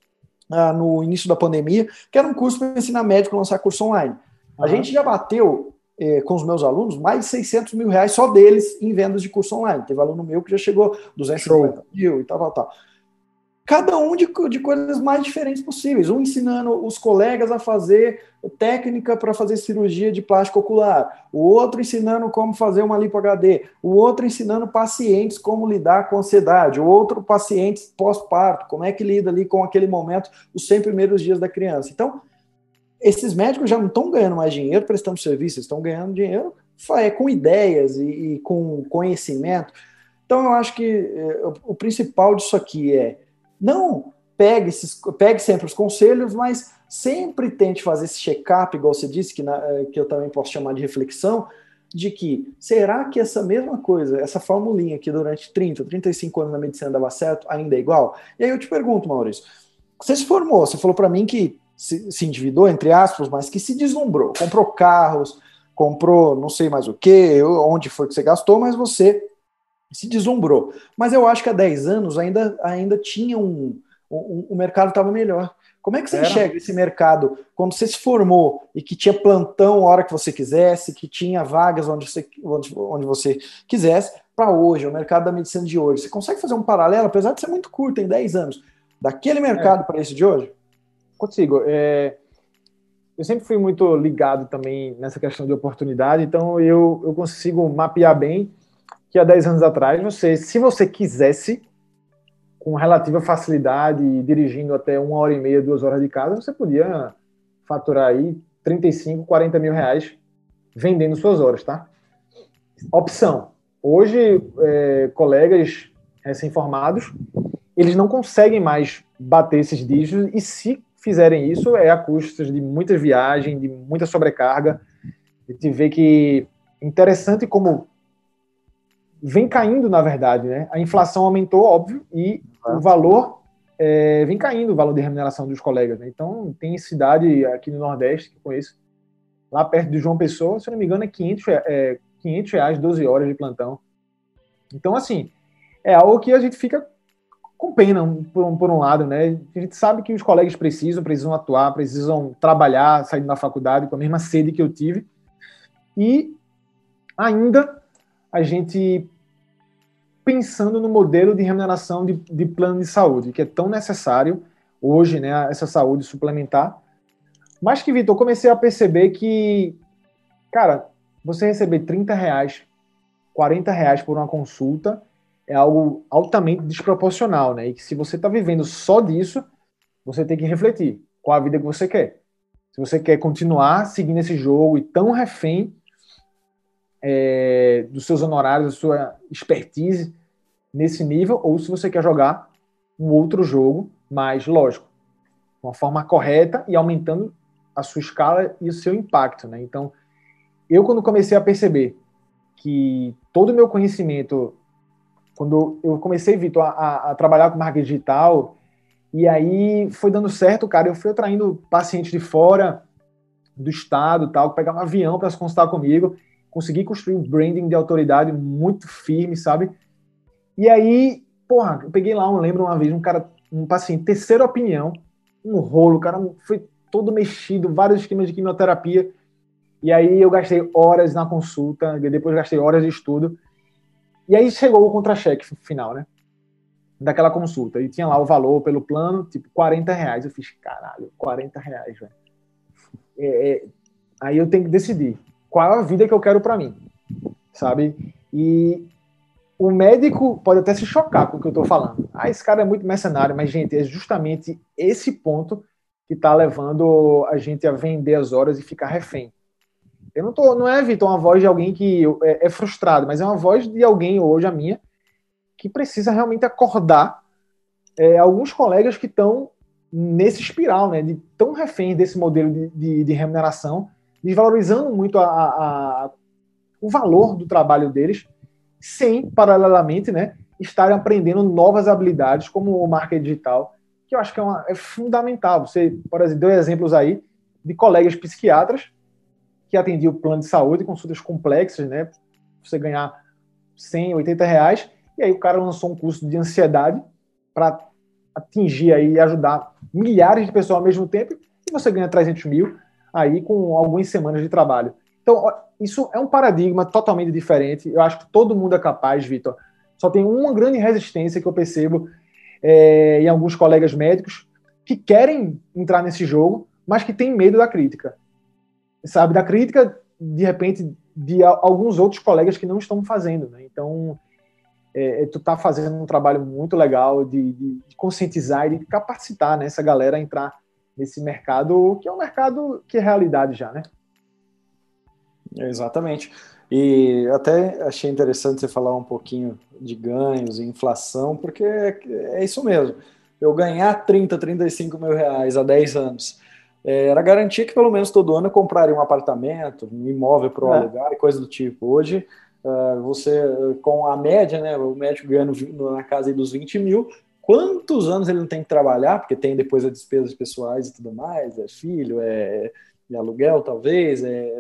ah, no início da pandemia, que era um curso para ensinar médico a lançar curso online. A uhum. gente já bateu eh, com os meus alunos mais de 600 mil reais só deles em vendas de curso online. Teve aluno meu que já chegou 250 Show. mil e tal, tal, tal. Cada um de, de coisas mais diferentes possíveis. Um ensinando os colegas a fazer técnica para fazer cirurgia de plástico ocular, o outro ensinando como fazer uma lipo HD, o outro ensinando pacientes como lidar com ansiedade, o outro pacientes pós-parto, como é que lida ali com aquele momento, os 100 primeiros dias da criança. Então, esses médicos já não estão ganhando mais dinheiro prestando serviço, estão ganhando dinheiro é, com ideias e, e, com conhecimento. Então, eu acho que é, o, o, principal disso aqui é não pegue, esses, pegue sempre os conselhos, mas sempre tente fazer esse check-up, igual você disse, que, na, é, que eu também posso chamar de reflexão, de que será que essa mesma coisa, essa formulinha aqui durante 30, 35 anos na medicina dava certo, ainda é igual? E aí eu te pergunto, Maurício, você se formou, você falou para mim que se, se endividou, entre aspas, mas que se deslumbrou, comprou carros, comprou não sei mais o que, onde foi que você gastou, mas você se deslumbrou. Mas eu acho que há 10 anos ainda, ainda tinha um, um o mercado estava melhor. Como é que você Era. enxerga esse mercado quando você se formou e que tinha plantão a hora que você quisesse, que tinha vagas onde você, onde, onde você quisesse, para hoje, o mercado da medicina de hoje? Você consegue fazer um paralelo, apesar de ser muito curto, em 10 anos, daquele mercado é. para esse de hoje? Consigo. É... Eu sempre fui muito ligado também nessa questão de oportunidade, então eu, eu consigo mapear bem que há 10 anos atrás, você, se você quisesse, com relativa facilidade, dirigindo até uma hora e meia, duas horas de casa, você podia faturar aí 35, 40 mil reais vendendo suas horas, tá? Opção. Hoje, é, colegas recém-formados, eles não conseguem mais bater esses dígitos e se fizerem isso é a custos de muitas viagens, de muita sobrecarga. A gente vê que interessante como vem caindo, na verdade, né? A inflação aumentou, óbvio, e o valor é, vem caindo, o valor de remuneração dos colegas. Né? Então, tem cidade aqui no Nordeste que eu conheço, lá perto de João Pessoa, se eu não me engano, é 500, é, 500 reais, 12 horas de plantão. Então, assim, é algo que a gente fica com pena, por um, por um lado, né? A gente sabe que os colegas precisam, precisam atuar, precisam trabalhar, saindo da faculdade com a mesma sede que eu tive. E ainda a gente pensando no modelo de remuneração de, de plano de saúde, que é tão necessário hoje, né, essa saúde suplementar. Mas que, Vitor, comecei a perceber que, cara, você receber 30 reais, 40 reais por uma consulta é algo altamente desproporcional, né? E que se você está vivendo só disso, você tem que refletir qual a vida que você quer. Se você quer continuar seguindo esse jogo e tão refém é, dos seus honorários, da sua expertise nesse nível, ou se você quer jogar um outro jogo mais lógico, de uma forma correta e aumentando a sua escala e o seu impacto, né? Então, eu quando comecei a perceber que todo o meu conhecimento, quando eu comecei, Vitor, a, a, trabalhar com marketing digital, e aí foi dando certo, cara, eu fui atraindo pacientes de fora do estado, tal, pegavam um avião para se consultar comigo, consegui construir um branding de autoridade muito firme, sabe? E aí, porra, eu peguei lá, eu lembro uma vez, um cara, um paciente, terceira opinião, um rolo, cara foi todo mexido, vários esquemas de quimioterapia. E aí eu gastei horas na consulta, depois gastei horas de estudo. E aí chegou o contra-cheque final, né? Daquela consulta. E tinha lá o valor pelo plano, tipo, 40 reais. Eu fiz, caralho, 40 reais, velho. É, é, aí eu tenho que decidir qual é a vida que eu quero para mim, sabe? E o médico pode até se chocar com o que eu estou falando. Ah, esse cara é muito mercenário, mas, gente, é justamente esse ponto que está levando a gente a vender as horas e ficar refém. Eu não tô, não é, Vitor, uma voz de alguém que é, é frustrado, mas é uma voz de alguém, hoje a minha, que precisa realmente acordar é, alguns colegas que estão nesse espiral, né, de tão refém desse modelo de, de, de remuneração desvalorizando muito a, a, a, o valor do trabalho deles, sem, paralelamente, né, estarem aprendendo novas habilidades, como o marketing digital, que eu acho que é, uma, é fundamental. Você, por exemplo, deu exemplos aí de colegas psiquiatras que atendiam o plano de saúde, consultas complexas, né, você ganhar 100, 80 reais, e aí o cara lançou um curso de ansiedade para atingir aí e ajudar milhares de pessoas ao mesmo tempo, e você ganha 300 mil, aí com algumas semanas de trabalho. Então, isso é um paradigma totalmente diferente. Eu acho que todo mundo é capaz, Vitor. Só tem uma grande resistência que eu percebo é, em alguns colegas médicos que querem entrar nesse jogo, mas que têm medo da crítica. Sabe, da crítica, de repente, de alguns outros colegas que não estão fazendo. Né? Então, é, é tu está fazendo um trabalho muito legal de, de, de conscientizar e de capacitar né, essa galera a entrar nesse mercado, que é um mercado que é realidade já, né? Exatamente. E até achei interessante você falar um pouquinho de ganhos e inflação, porque é, é isso mesmo. Eu ganhar 30, 35 mil reais há 10 anos era garantia que pelo menos todo ano eu compraria um apartamento, um imóvel para o é. alugar e coisa do tipo. Hoje, uh, você, com a média, né, o médico ganhando na casa dos 20 mil, quantos anos ele não tem que trabalhar, porque tem depois as despesas pessoais e tudo mais, é filho, é, é aluguel talvez, é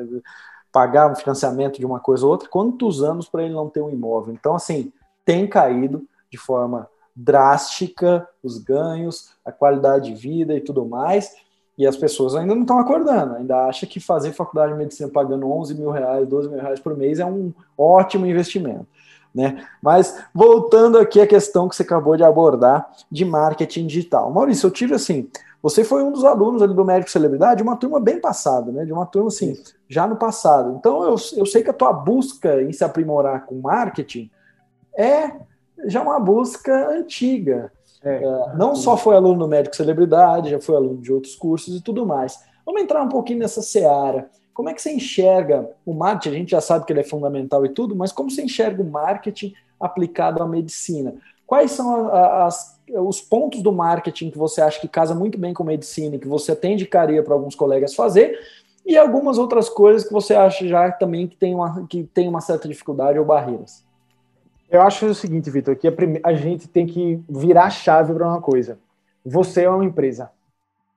pagar um financiamento de uma coisa ou outra, quantos anos para ele não ter um imóvel? Então, assim, tem caído de forma drástica os ganhos, a qualidade de vida e tudo mais. E as pessoas ainda não estão acordando, ainda acham que fazer faculdade de medicina pagando 11 mil reais, 12 mil reais por mês é um ótimo investimento. Né? Mas voltando aqui à questão que você acabou de abordar de marketing digital. Maurício, eu tive assim, você foi um dos alunos ali do Médico Celebridade, uma turma bem passada, né? De uma turma assim, já no passado. Então eu, eu sei que a tua busca em se aprimorar com marketing é já uma busca antiga. É, é, não só foi aluno do Médico Celebridade, já foi aluno de outros cursos e tudo mais. Vamos entrar um pouquinho nessa seara. Como é que você enxerga o marketing? A gente já sabe que ele é fundamental e tudo, mas como você enxerga o marketing aplicado à medicina? Quais são as, os pontos do marketing que você acha que casa muito bem com medicina e que você até indicaria para alguns colegas fazer? E algumas outras coisas que você acha já também que tem uma, que tem uma certa dificuldade ou barreiras? Eu acho o seguinte, Vitor, que a, a, gente tem que virar a chave para uma coisa. Você é uma empresa.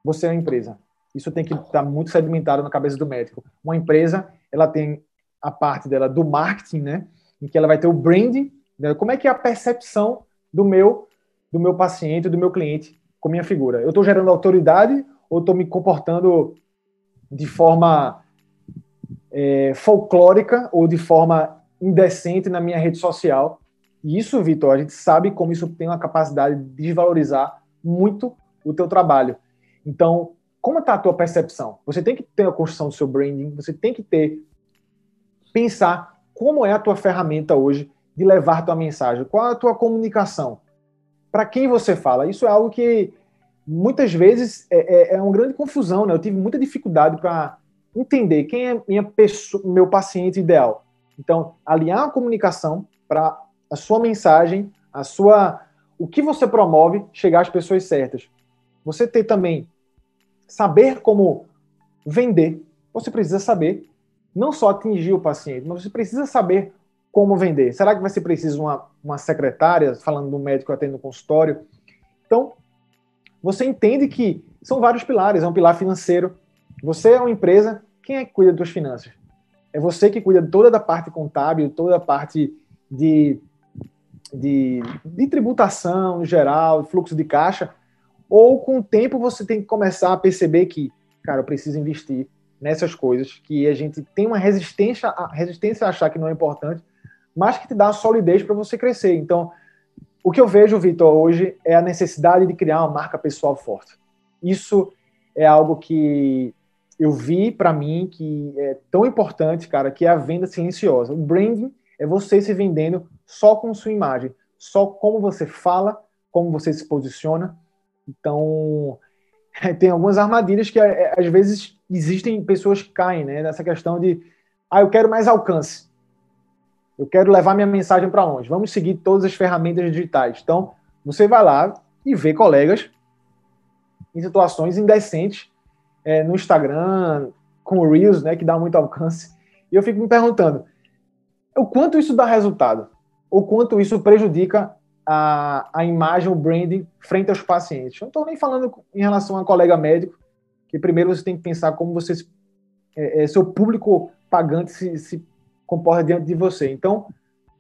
Você é uma empresa. Isso tem que estar tá muito sedimentado na cabeça do médico. Uma empresa, ela tem a parte dela do marketing, né? Em que ela vai ter o branding. Né? Como é que é a percepção do meu do meu paciente, do meu cliente com minha figura? Eu estou gerando autoridade ou estou me comportando de forma é, folclórica ou de forma indecente na minha rede social e isso, Vitor, a gente sabe como isso tem uma capacidade de desvalorizar muito o teu trabalho. Então, como está a tua percepção? Você tem que ter a construção do seu branding, você tem que ter pensar como é a tua ferramenta hoje de levar tua mensagem, qual é a tua comunicação, para quem você fala. Isso é algo que muitas vezes é, é, é uma grande confusão, né? Eu tive muita dificuldade para entender quem é minha pessoa, meu paciente ideal. Então, alinhar a comunicação para a sua mensagem, a sua o que você promove chegar às pessoas certas. Você ter também saber como vender. Você precisa saber não só atingir o paciente, mas você precisa saber como vender. Será que vai ser preciso uma, uma secretária, falando do médico atendendo no consultório? Então, você entende que são vários pilares. É um pilar financeiro. Você é uma empresa, quem é que cuida das suas finanças? É você que cuida toda da parte contábil, toda a parte de de, de tributação em geral, fluxo de caixa, ou com o tempo você tem que começar a perceber que, cara, eu preciso investir nessas coisas que a gente tem uma resistência, a resistência a achar que não é importante, mas que te dá solidez para você crescer. Então, o que eu vejo, Vitor, hoje é a necessidade de criar uma marca pessoal forte. Isso é algo que eu vi para mim que é tão importante, cara, que é a venda silenciosa. O branding é você se vendendo só com sua imagem, só como você fala, como você se posiciona. Então, tem algumas armadilhas que é, às vezes existem pessoas que caem, né? Nessa questão de, ah, eu quero mais alcance. Eu quero levar minha mensagem para longe. Vamos seguir todas as ferramentas digitais. Então, você vai lá e vê colegas em situações indecentes é, no Instagram, com Reels, né, que dá muito alcance. E eu fico me perguntando, o quanto isso dá resultado? o quanto isso prejudica a, a imagem, o branding frente aos pacientes. Eu não estou nem falando em relação a colega médico, que primeiro você tem que pensar como você, é, é, seu público pagante se, se comporta diante de você. Então,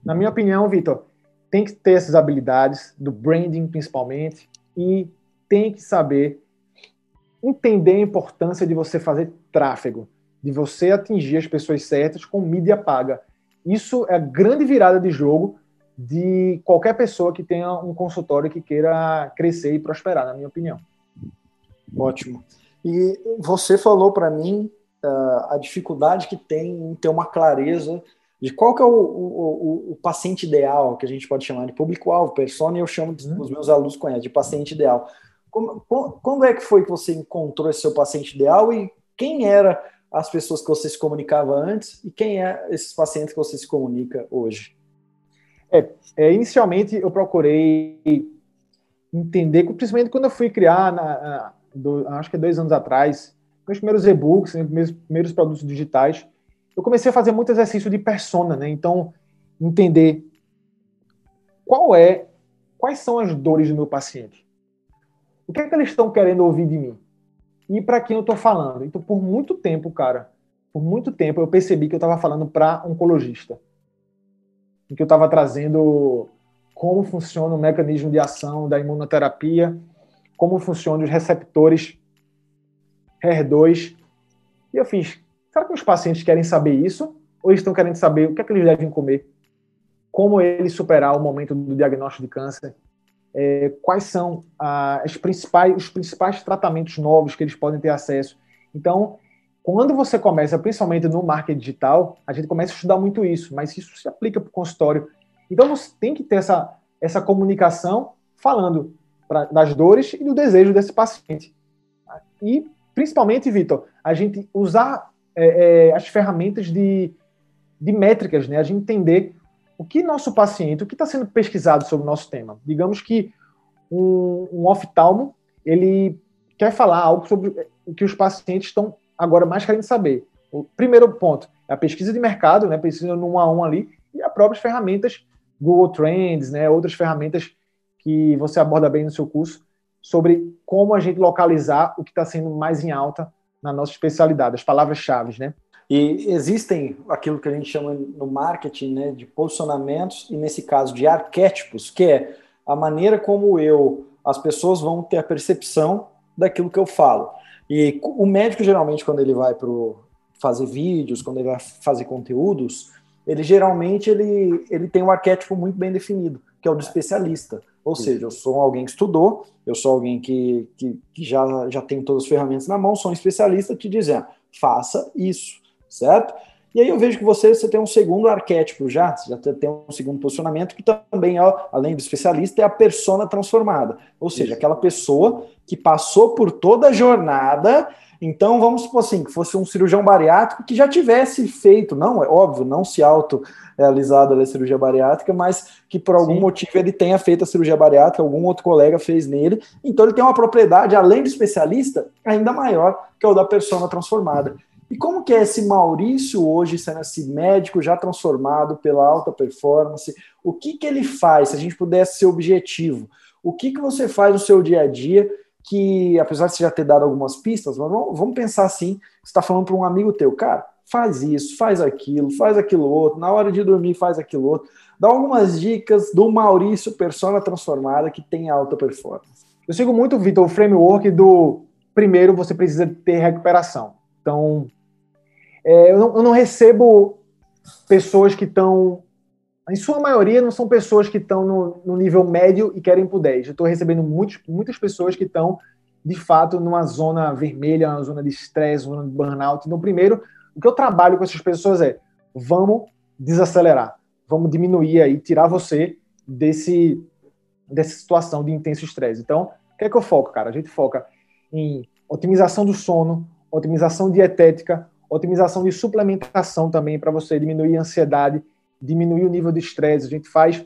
na minha opinião, Vitor, tem que ter essas habilidades, do branding principalmente, e tem que saber entender a importância de você fazer tráfego, de você atingir as pessoas certas com mídia paga. Isso é a grande virada de jogo de qualquer pessoa que tenha um consultório que queira crescer e prosperar, na minha opinião. Ótimo. E você falou para mim uh, a dificuldade que tem em ter uma clareza de qual que é o, o, o, paciente ideal, que a gente pode chamar de público-alvo, persona, e eu chamo, uhum. os meus alunos conhecem, de paciente ideal. Como, quando é que foi que você encontrou esse seu paciente ideal e quem eram as pessoas que você se comunicava antes e quem é esses pacientes que você se comunica hoje? É, é, inicialmente eu procurei entender, principalmente quando eu fui criar, na, na, do, acho que dois anos atrás, meus primeiros e-books, né, meus primeiros produtos digitais, eu comecei a fazer muito exercício de persona, né? Então, entender qual é, quais são as dores do meu paciente. O que é que eles estão querendo ouvir de mim? E para quem eu estou falando? Então, por muito tempo, cara, por muito tempo eu percebi que eu estava falando para oncologista. Que eu estava trazendo como funciona o mecanismo de ação da imunoterapia, como funcionam os receptores HER2. E eu fiz, será que os pacientes querem saber isso? Ou eles estão querendo saber o que é que eles devem comer? Como eles superar o momento do diagnóstico de câncer? É, quais são ah, principais, os principais tratamentos novos que eles podem ter acesso? Então, quando você começa, principalmente no marketing digital, a gente começa a estudar muito isso, mas isso se aplica para o consultório. Então, você tem que ter essa, essa comunicação falando pra, das dores e do desejo desse paciente. E principalmente, Vitor, a gente usar é, é, as ferramentas de, de métricas, né? A gente entender o que nosso paciente, o que está sendo pesquisado sobre o nosso tema. Digamos que um, um oftalmo, ele quer falar algo sobre o que os pacientes estão agora mais querendo saber. O primeiro ponto é a pesquisa de mercado, né? Pesquisa no um a um ali, e as próprias ferramentas, Google Trends, né? Outras ferramentas que você aborda bem no seu curso, sobre como a gente localizar o que está sendo mais em alta na nossa especialidade, as palavras-chave, né? E existem aquilo que a gente chama no marketing né, de posicionamentos, e nesse caso de arquétipos, que é a maneira como eu, as pessoas vão ter a percepção daquilo que eu falo. E o médico, geralmente, quando ele vai para fazer vídeos, quando ele vai fazer conteúdos, ele geralmente ele, ele tem um arquétipo muito bem definido, que é o do especialista. Ou Sim. seja, eu sou alguém que estudou, eu sou alguém que, que, que, já, já tem todas as ferramentas na mão, sou um especialista te dizendo, faça isso, certo? E aí eu vejo que você, você tem um segundo arquétipo já, você já tem um segundo posicionamento, que também, é, além do especialista, é a persona transformada. Ou seja, isso. aquela pessoa que passou por toda a jornada então, vamos supor assim, que fosse um cirurgião bariátrico que já tivesse feito, não, é óbvio, não se auto-realizado a cirurgia bariátrica, mas que por algum Sim. motivo ele tenha feito a cirurgia bariátrica, algum outro colega fez nele. Então, ele tem uma propriedade, além do especialista, ainda maior que é o da persona transformada. E como que é esse Maurício hoje, sendo esse médico já transformado pela alta performance? O que, que ele faz, se a gente pudesse ser objetivo? O que, que você faz no seu dia a dia que, apesar de você já ter dado algumas pistas, mas vamos pensar assim: você está falando para um amigo teu, cara, faz isso, faz aquilo, faz aquilo outro, na hora de dormir faz aquilo outro. Dá algumas dicas do Maurício, persona transformada, que tem alta performance. Eu sigo muito, Vitor, o framework do primeiro você precisa ter recuperação. Então, é, eu, não, eu não recebo pessoas que estão em sua maioria, não são pessoas que estão no, no nível médio e querem por 10. Eu estou recebendo muitos, muitas pessoas que estão, de fato, numa zona vermelha, numa zona de estresse, zona de burnout. Então, primeiro, o que eu trabalho com essas pessoas é vamos desacelerar, vamos diminuir aí, tirar você desse, dessa situação de intenso estresse. Então, o que é que eu foco, cara? A gente foca em otimização do sono, otimização dietética, otimização de suplementação também para você diminuir a ansiedade, diminuir o nível de estresse, a gente faz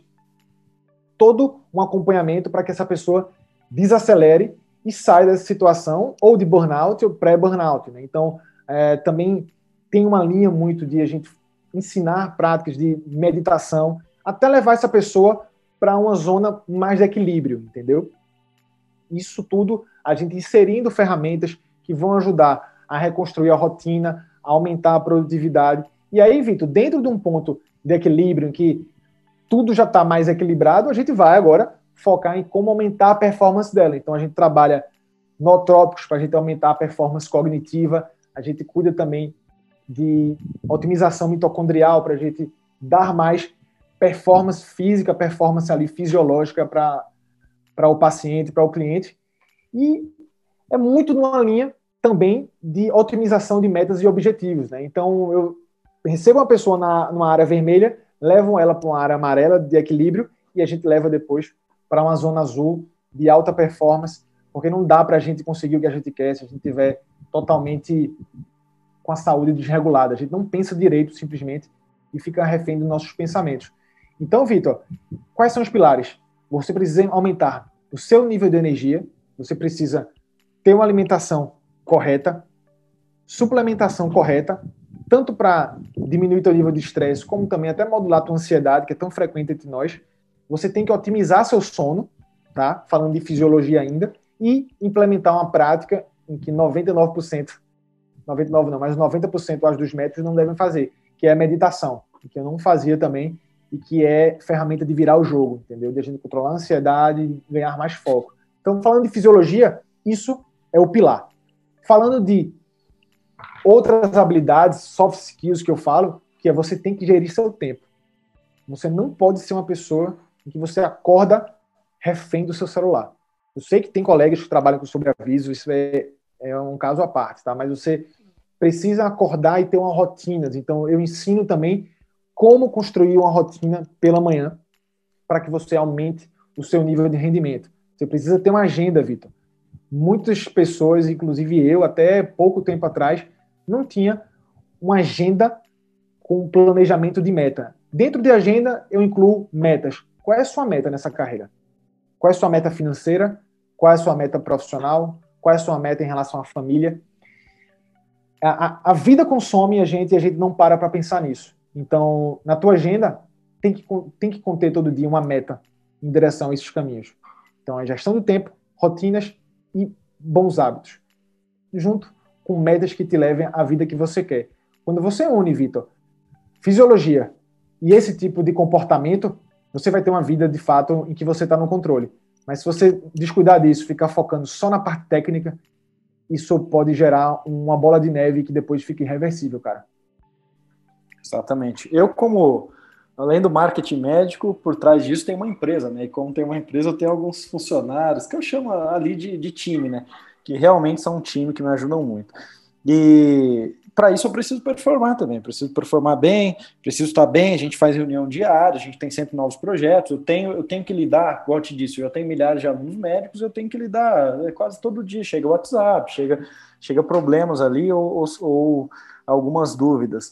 todo um acompanhamento para que essa pessoa desacelere e saia dessa situação ou de burnout ou pré-burnout. Né? Então, é, também tem uma linha muito de a gente ensinar práticas de meditação até levar essa pessoa para uma zona mais de equilíbrio, entendeu? Isso tudo a gente inserindo ferramentas que vão ajudar a reconstruir a rotina, aumentar a produtividade. E aí, Vitor, dentro de um ponto de equilíbrio, em que tudo já está mais equilibrado, a gente vai agora focar em como aumentar a performance dela. Então a gente trabalha nootrópicos para a gente aumentar a performance cognitiva, a gente cuida também de otimização mitocondrial para a gente dar mais performance física, performance ali fisiológica para o paciente, para o cliente. E é muito numa linha também de otimização de metas e objetivos. Né? Então, eu recebo uma pessoa na, numa área vermelha, levam ela para uma área amarela de equilíbrio e a gente leva depois para uma zona azul de alta performance, porque não dá para a gente conseguir o que a gente quer se a gente tiver totalmente com a saúde desregulada. A gente não pensa direito simplesmente e fica refém dos nossos pensamentos. Então, Vitor, quais são os pilares? Você precisa aumentar o seu nível de energia, você precisa ter uma alimentação correta, suplementação correta, tanto para diminuir teu nível de estresse, como também até modular tua ansiedade, que é tão frequente entre nós. Você tem que otimizar seu sono, tá? Falando de fisiologia ainda, e implementar uma prática em que 99%, 99 não, mas 90% acho, dos médicos não devem fazer, que é a meditação, que eu não fazia também, e que é ferramenta de virar o jogo, entendeu? De a gente controlar a ansiedade ganhar mais foco. Então, falando de fisiologia, isso é o pilar. Falando de outras habilidades, soft skills que eu falo, que é você tem que gerir seu tempo. Você não pode ser uma pessoa em que você acorda refém do seu celular. Eu sei que tem colegas que trabalham com sobreaviso, isso é, é um caso à parte, tá? Mas você precisa acordar e ter uma rotina. Então, eu ensino também como construir uma rotina pela manhã para que você aumente o seu nível de rendimento. Você precisa ter uma agenda, Vitor. Muitas pessoas, inclusive eu, até pouco tempo atrás, não tinha uma agenda com planejamento de meta. Dentro de agenda, eu incluo metas. Qual é a sua meta nessa carreira? Qual é a sua meta financeira? Qual é a sua meta profissional? Qual é a sua meta em relação à família? A, a, a vida consome a gente e a gente não para para pensar nisso. Então, na tua agenda, tem que, tem que conter todo dia uma meta em direção a esses caminhos. Então, a gestão do tempo, rotinas e bons hábitos, junto com metas que te levem à vida que você quer. Quando você une, Vitor, fisiologia e esse tipo de comportamento, você vai ter uma vida de fato em que você está no controle. Mas se você descuidar disso, ficar focando só na parte técnica, isso pode gerar uma bola de neve que depois fica irreversível, cara. Exatamente. Eu, como, além do marketing médico, por trás disso tem uma empresa, né? E como tem uma empresa, eu tenho alguns funcionários, que eu chamo ali de, de time, né? Que realmente são um time que me ajudam muito. E para isso eu preciso performar também, preciso performar bem, preciso estar bem, a gente faz reunião diária, a gente tem sempre novos projetos, eu tenho, eu tenho que lidar, como eu te disse, eu tenho milhares de alunos médicos, eu tenho que lidar é, quase todo dia, chega o WhatsApp, chega, chega problemas ali ou, ou, ou algumas dúvidas.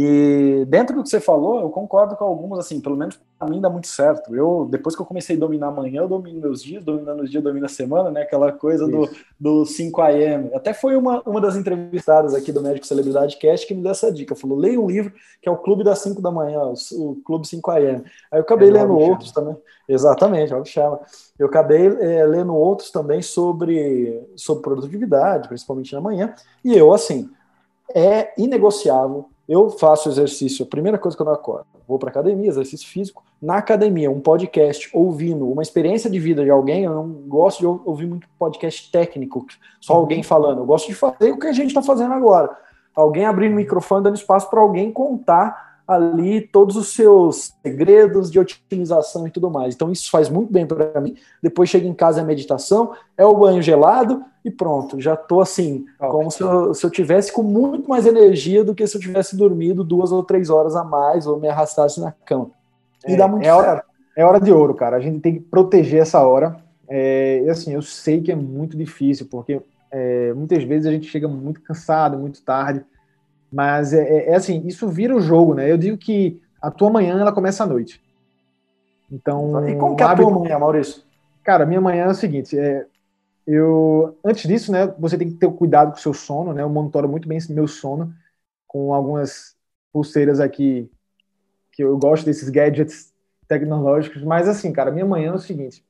E dentro do que você falou, eu concordo com algumas, assim, pelo menos para mim dá muito certo. Eu, depois que eu comecei a dominar amanhã, eu domino meus dias, dominando os dias, domino a semana, né? Aquela coisa do, do 5 AM. Até foi uma, uma das entrevistadas aqui do Médico Celebridade Cast que me deu essa dica. Falou: leia um livro que é o Clube das 5 da manhã, o, Clube 5 AM. Aí eu acabei é, lendo outros chama. também. Exatamente, algo chama. Eu acabei é, lendo outros também sobre, sobre produtividade, principalmente na manhã. E eu, assim, é inegociável eu faço exercício, a primeira coisa que eu acordo, vou para academia, exercício físico. Na academia, um podcast, ouvindo uma experiência de vida de alguém, eu não gosto de ouvir muito podcast técnico, só uhum. alguém falando. Eu gosto de fazer o que a gente está fazendo agora. Alguém abrindo o microfone, dando espaço para alguém contar ali todos os seus segredos de otimização e tudo mais. Então isso faz muito bem para mim. Depois chega em casa a meditação, é o banho gelado e pronto, já tô assim, como se eu, se eu tivesse com muito mais energia do que se eu tivesse dormido duas ou três horas a mais ou me arrastasse na cama. E é, dá muito é hora, é hora de ouro, cara. A gente tem que proteger essa hora. É, e assim, eu sei que é muito difícil, porque é, muitas vezes a gente chega muito cansado, muito tarde mas é, é, é, assim, isso vira o jogo, né? Eu digo que a tua manhã ela começa à noite. Então. E como que é a tua manhã, Maurício? Cara, minha manhã é o seguinte: é, eu antes disso, né? Você tem que ter cuidado com o seu sono, né? Eu monitoro muito bem esse meu sono com algumas pulseiras aqui que eu gosto desses gadgets tecnológicos. Mas assim, cara, minha manhã é o seguinte: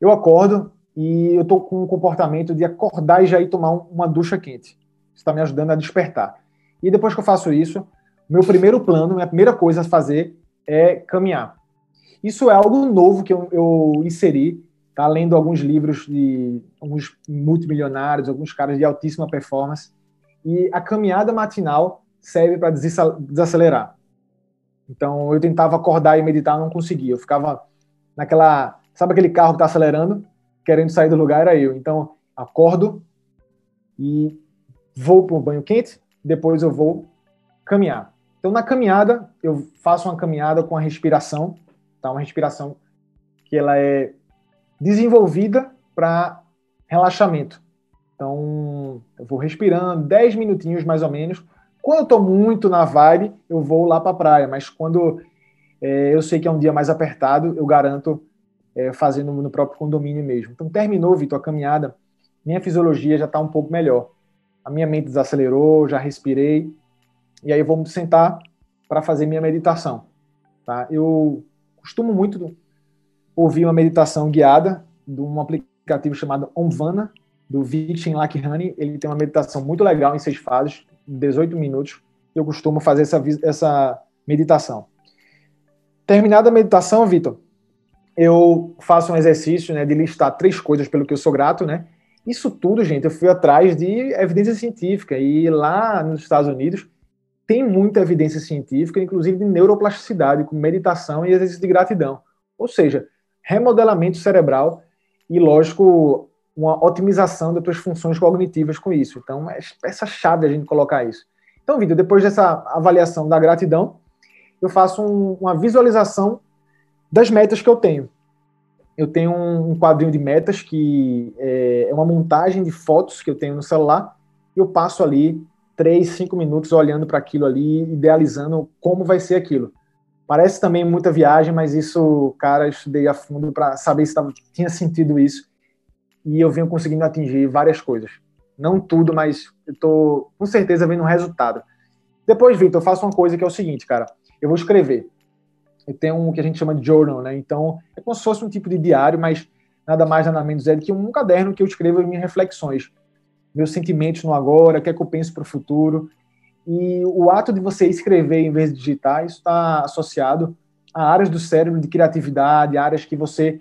eu acordo e eu tô com um comportamento de acordar e já ir tomar uma ducha quente está me ajudando a despertar. E depois que eu faço isso, meu primeiro plano, minha primeira coisa a fazer é caminhar. Isso é algo novo que eu, eu inseri, tá? lendo alguns livros de alguns multimilionários, alguns caras de altíssima performance. E a caminhada matinal serve para desacelerar. Então eu tentava acordar e meditar, não conseguia. Eu ficava naquela, sabe aquele carro que está acelerando, querendo sair do lugar era eu. Então acordo e vou para um banho quente, depois eu vou caminhar. Então, na caminhada, eu faço uma caminhada com a respiração, tá? Uma respiração que ela é desenvolvida para relaxamento. Então, eu vou respirando 10 minutinhos mais ou menos. Quando eu estou muito na vibe, eu vou lá para a praia, mas quando é, eu sei que é um dia mais apertado, eu garanto é, fazendo no próprio condomínio mesmo. Então, terminou, Vitor, a caminhada, minha fisiologia já está um pouco melhor. A minha mente desacelerou, já respirei, e aí vou me sentar para fazer minha meditação. Tá? Eu costumo muito ouvir uma meditação guiada de um aplicativo chamado Omvana, do Vichin Lakhani. Ele tem uma meditação muito legal em seis fases, 18 minutos. Eu costumo fazer essa, essa meditação. Terminada a meditação, Vitor, eu faço um exercício né, de listar três coisas pelo que eu sou grato, né? Isso tudo, gente, eu fui atrás de evidência científica e lá nos Estados Unidos tem muita evidência científica, inclusive de neuroplasticidade, com meditação e exercício de gratidão. Ou seja, remodelamento cerebral e, lógico, uma otimização das tuas funções cognitivas com isso. Então, é essa chave a gente colocar isso. Então, Vitor, depois dessa avaliação da gratidão, eu faço um, uma visualização das metas que eu tenho. Eu tenho um quadrinho de metas que é, é uma montagem de fotos que eu tenho no celular. E eu passo ali três, cinco minutos olhando para aquilo ali, idealizando como vai ser aquilo. Parece também muita viagem, mas isso, cara, eu estudei a fundo para saber se tava, tinha sentido isso. E eu venho conseguindo atingir várias coisas. Não tudo, mas eu tô com certeza vendo um resultado. Depois, Vitor, eu faço uma coisa que é o seguinte, cara. Eu vou escrever. Tenho um que a gente chama de journal, né? Então, é como se fosse um tipo de diário, mas nada mais, nada menos é do que um caderno que eu escrevo minhas reflexões meus sentimentos no agora, o que é que eu penso para o futuro. E o ato de você escrever em vez de digitar, isso está associado a áreas do cérebro de criatividade, áreas que você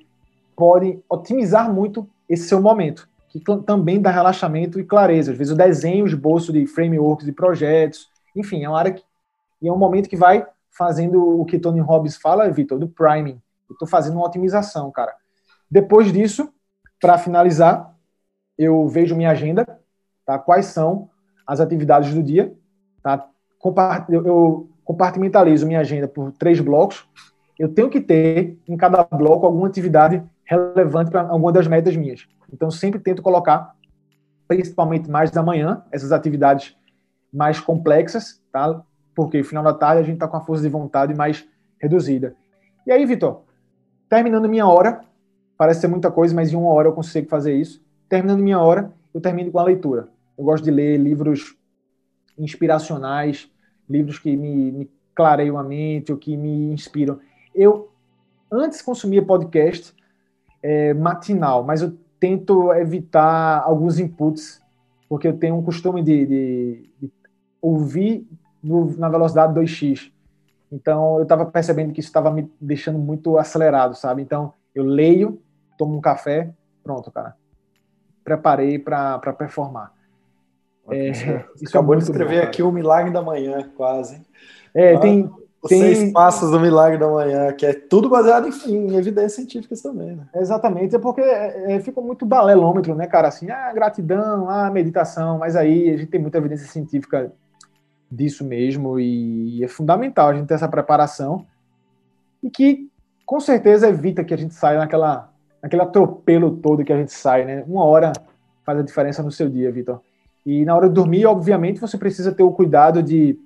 pode otimizar muito esse seu momento, que também dá relaxamento e clareza. Às vezes o desenho, esboço de frameworks, de projetos, enfim, é uma área que, e é um momento que vai fazendo o que Tony Robbins fala, Vitor, do priming. Eu estou fazendo uma otimização, cara. Depois disso, para finalizar, eu vejo minha agenda, tá? quais são as atividades do dia. Tá? Eu compartimentalizo minha agenda por três blocos. Eu tenho que ter em cada bloco alguma atividade relevante para alguma das metas minhas. Então, sempre tento colocar, principalmente mais da manhã, essas atividades mais complexas, tá? Porque no final da tarde a gente está com a força de vontade mais reduzida. E aí, Vitor, terminando minha hora, parece ser muita coisa, mas em uma hora eu consigo fazer isso. Terminando minha hora, eu termino com a leitura. Eu gosto de ler livros inspiracionais, livros que me, me clareiam a mente ou que me inspiram. Eu antes consumia podcast é, matinal, mas eu tento evitar alguns inputs, porque eu tenho um costume de, de, de ouvir no, na velocidade 2x. Então, eu estava percebendo que isso estava me deixando muito acelerado, sabe? Então, eu leio, tomo um café, pronto, cara. Preparei para performar. É, isso acabou é de escrever bom, aqui o Milagre da Manhã, quase. É, ah, tem, os tem... seis passos do Milagre da Manhã, que é tudo baseado em, em evidências científicas também, né? Exatamente, é porque é, é, fica muito balelômetro, né, cara? Assim, ah, gratidão, ah, meditação, mas aí a gente tem muita evidência científica disso mesmo e é fundamental a gente ter essa preparação e que com certeza evita que a gente saia naquela, naquele atropelo todo que a gente sai, né? Uma hora faz a diferença no seu dia, Vitor. E na hora de dormir, obviamente, você precisa ter o cuidado de,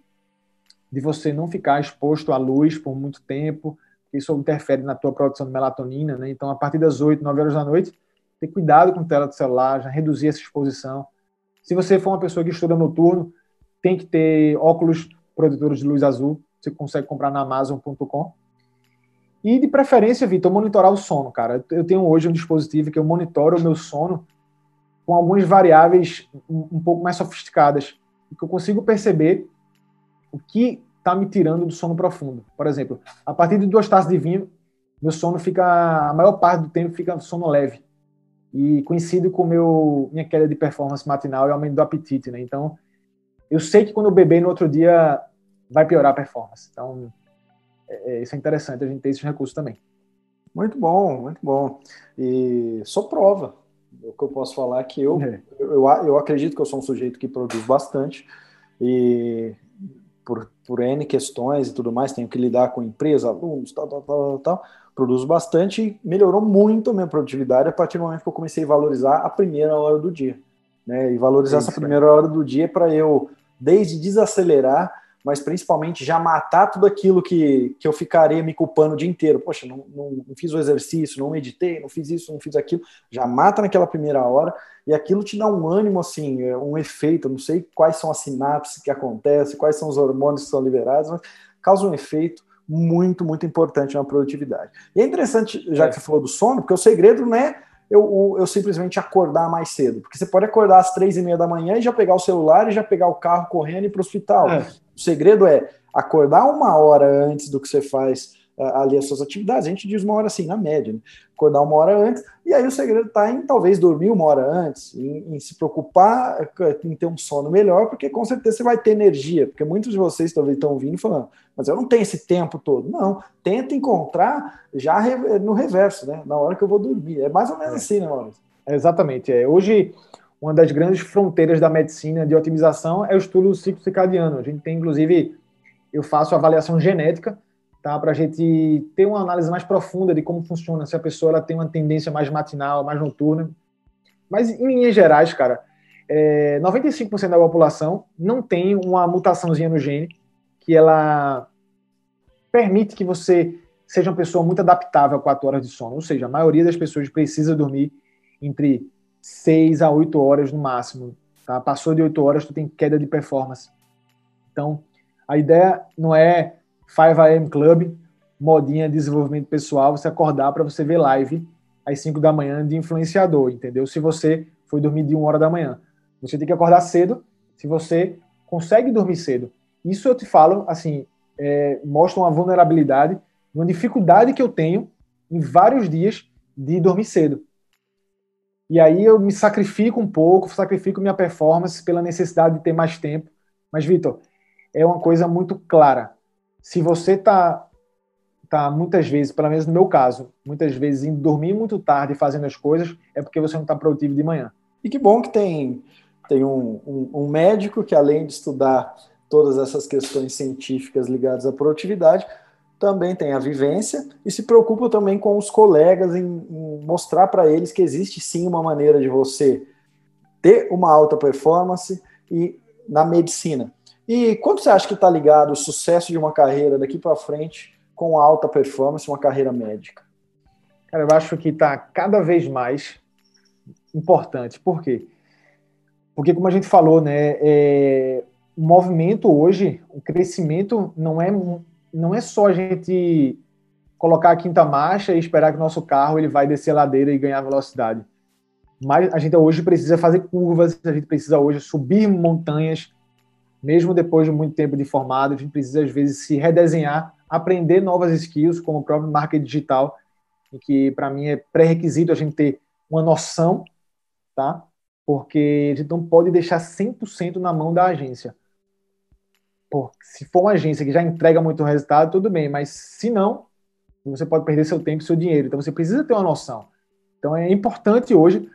de você não ficar exposto à luz por muito tempo, isso interfere na tua produção de melatonina, né? Então, a partir das 8, 9 horas da noite, ter cuidado com tela do celular, já reduzir essa exposição. Se você for uma pessoa que estuda noturno, tem que ter óculos protetores de luz azul, você consegue comprar na amazon.com. E de preferência, Vitor, monitorar o sono, cara. Eu tenho hoje um dispositivo que eu monitoro o meu sono com algumas variáveis um, pouco mais sofisticadas, que eu consigo perceber o que está me tirando do sono profundo. Por exemplo, a partir de duas taças de vinho, meu sono fica, a maior parte do tempo fica sono leve. E coincide com meu, minha queda de performance matinal e aumento do apetite, né? Então, eu sei que quando eu beber no outro dia vai piorar a performance. Então, é, é, isso é interessante a gente ter esses recursos também. Muito bom, muito bom. E só prova o que eu posso falar é que eu, é. eu, eu acredito que eu sou um sujeito que produz bastante e por, por N questões e tudo mais, tenho que lidar com empresa, alunos, tal, tal, tal, tal, produzo bastante e melhorou muito a minha produtividade a partir do momento que eu comecei a valorizar a primeira hora do dia. Né? E valorizar é essa primeira hora do dia para eu, desde desacelerar mas principalmente já matar tudo aquilo que, que eu ficaria me culpando o dia inteiro. Poxa, não, não, não fiz o exercício, não meditei, não fiz isso, não fiz aquilo. Já mata naquela primeira hora e aquilo te dá um ânimo, assim, é, um efeito. não sei quais são as sinapses que acontecem, quais são os hormônios que são liberados, mas causa um efeito muito, muito importante na produtividade. E é interessante, já é. que você falou do sono, porque o segredo não é eu, eu simplesmente acordar mais cedo. Porque você pode acordar às três e meia da manhã e já pegar o celular e já pegar o carro correndo e ir para o hospital. É. O segredo é acordar uma hora antes do que você faz ali as suas atividades. A gente diz uma hora assim, na média, né? acordar uma hora antes, e aí o segredo está em talvez dormir uma hora antes, em, em, se preocupar em ter um sono melhor, porque com certeza você vai ter energia, porque muitos de vocês talvez estão vindo falando, mas eu não tenho esse tempo todo. Não, tenta encontrar já no reverso, né? Na hora que eu vou dormir. É mais ou menos é. assim, né, Maurício? Exatamente. É. Hoje, uma das grandes fronteiras da medicina de otimização é o estudo ciclo circadiano. A gente tem, inclusive, eu faço avaliação genética tá? para a gente ter uma análise mais profunda de como funciona, se a pessoa ela tem uma tendência mais matinal, mais noturna. Mas, em linhas gerais, cara, é, 95% da população não tem uma mutaçãozinha no gene que ela permite que você seja uma pessoa muito adaptável a 4 horas de sono. Ou seja, a maioria das pessoas precisa dormir entre 6 a 8 horas no máximo. Tá? Passou de 8 horas, tu tem queda de performance. Então, a ideia não é 5 AM Club, modinha de desenvolvimento pessoal, você acordar para você ver live às 5 da manhã de influenciador, entendeu? Se você foi dormir de 1 hora da manhã. Você tem que acordar cedo, se você consegue dormir cedo. Isso eu te falo, assim, é, mostra uma vulnerabilidade, uma dificuldade que eu tenho em vários dias de dormir cedo. E aí eu me sacrifico um pouco, sacrifico minha performance pela necessidade de ter mais tempo. Mas, Vitor, é uma coisa muito clara se você está tá muitas vezes, pelo menos no meu caso, muitas vezes indo dormir muito tarde fazendo as coisas, é porque você não está produtivo de manhã. E que bom que tem, tem um, um, um, médico que, além de estudar todas essas questões científicas ligadas à produtividade, também tem a vivência e se preocupa também com os colegas em, em mostrar para eles que existe sim uma maneira de você ter uma alta performance e na medicina e quanto você acha que está ligado o sucesso de uma carreira daqui para frente com alta performance, uma carreira médica? Cara, eu acho que está cada vez mais importante. Por quê? Porque, como a gente falou, né, é, o movimento hoje, o crescimento não é, não é só a gente colocar a quinta marcha e esperar que o nosso carro ele vai descer a ladeira e ganhar velocidade. Mas a gente hoje precisa fazer curvas, a gente precisa hoje subir montanhas, mesmo depois de muito tempo de formado, a gente precisa, às vezes, se redesenhar, aprender novas skills, como o próprio marketing digital, e que, para mim, é pré-requisito a gente ter uma noção, tá? Porque a gente não pode deixar 100% na mão da agência. Porque se for uma agência que já entrega muito resultado, tudo bem, mas se não, você pode perder seu tempo e seu dinheiro. Então, você precisa ter uma noção. Então, é importante hoje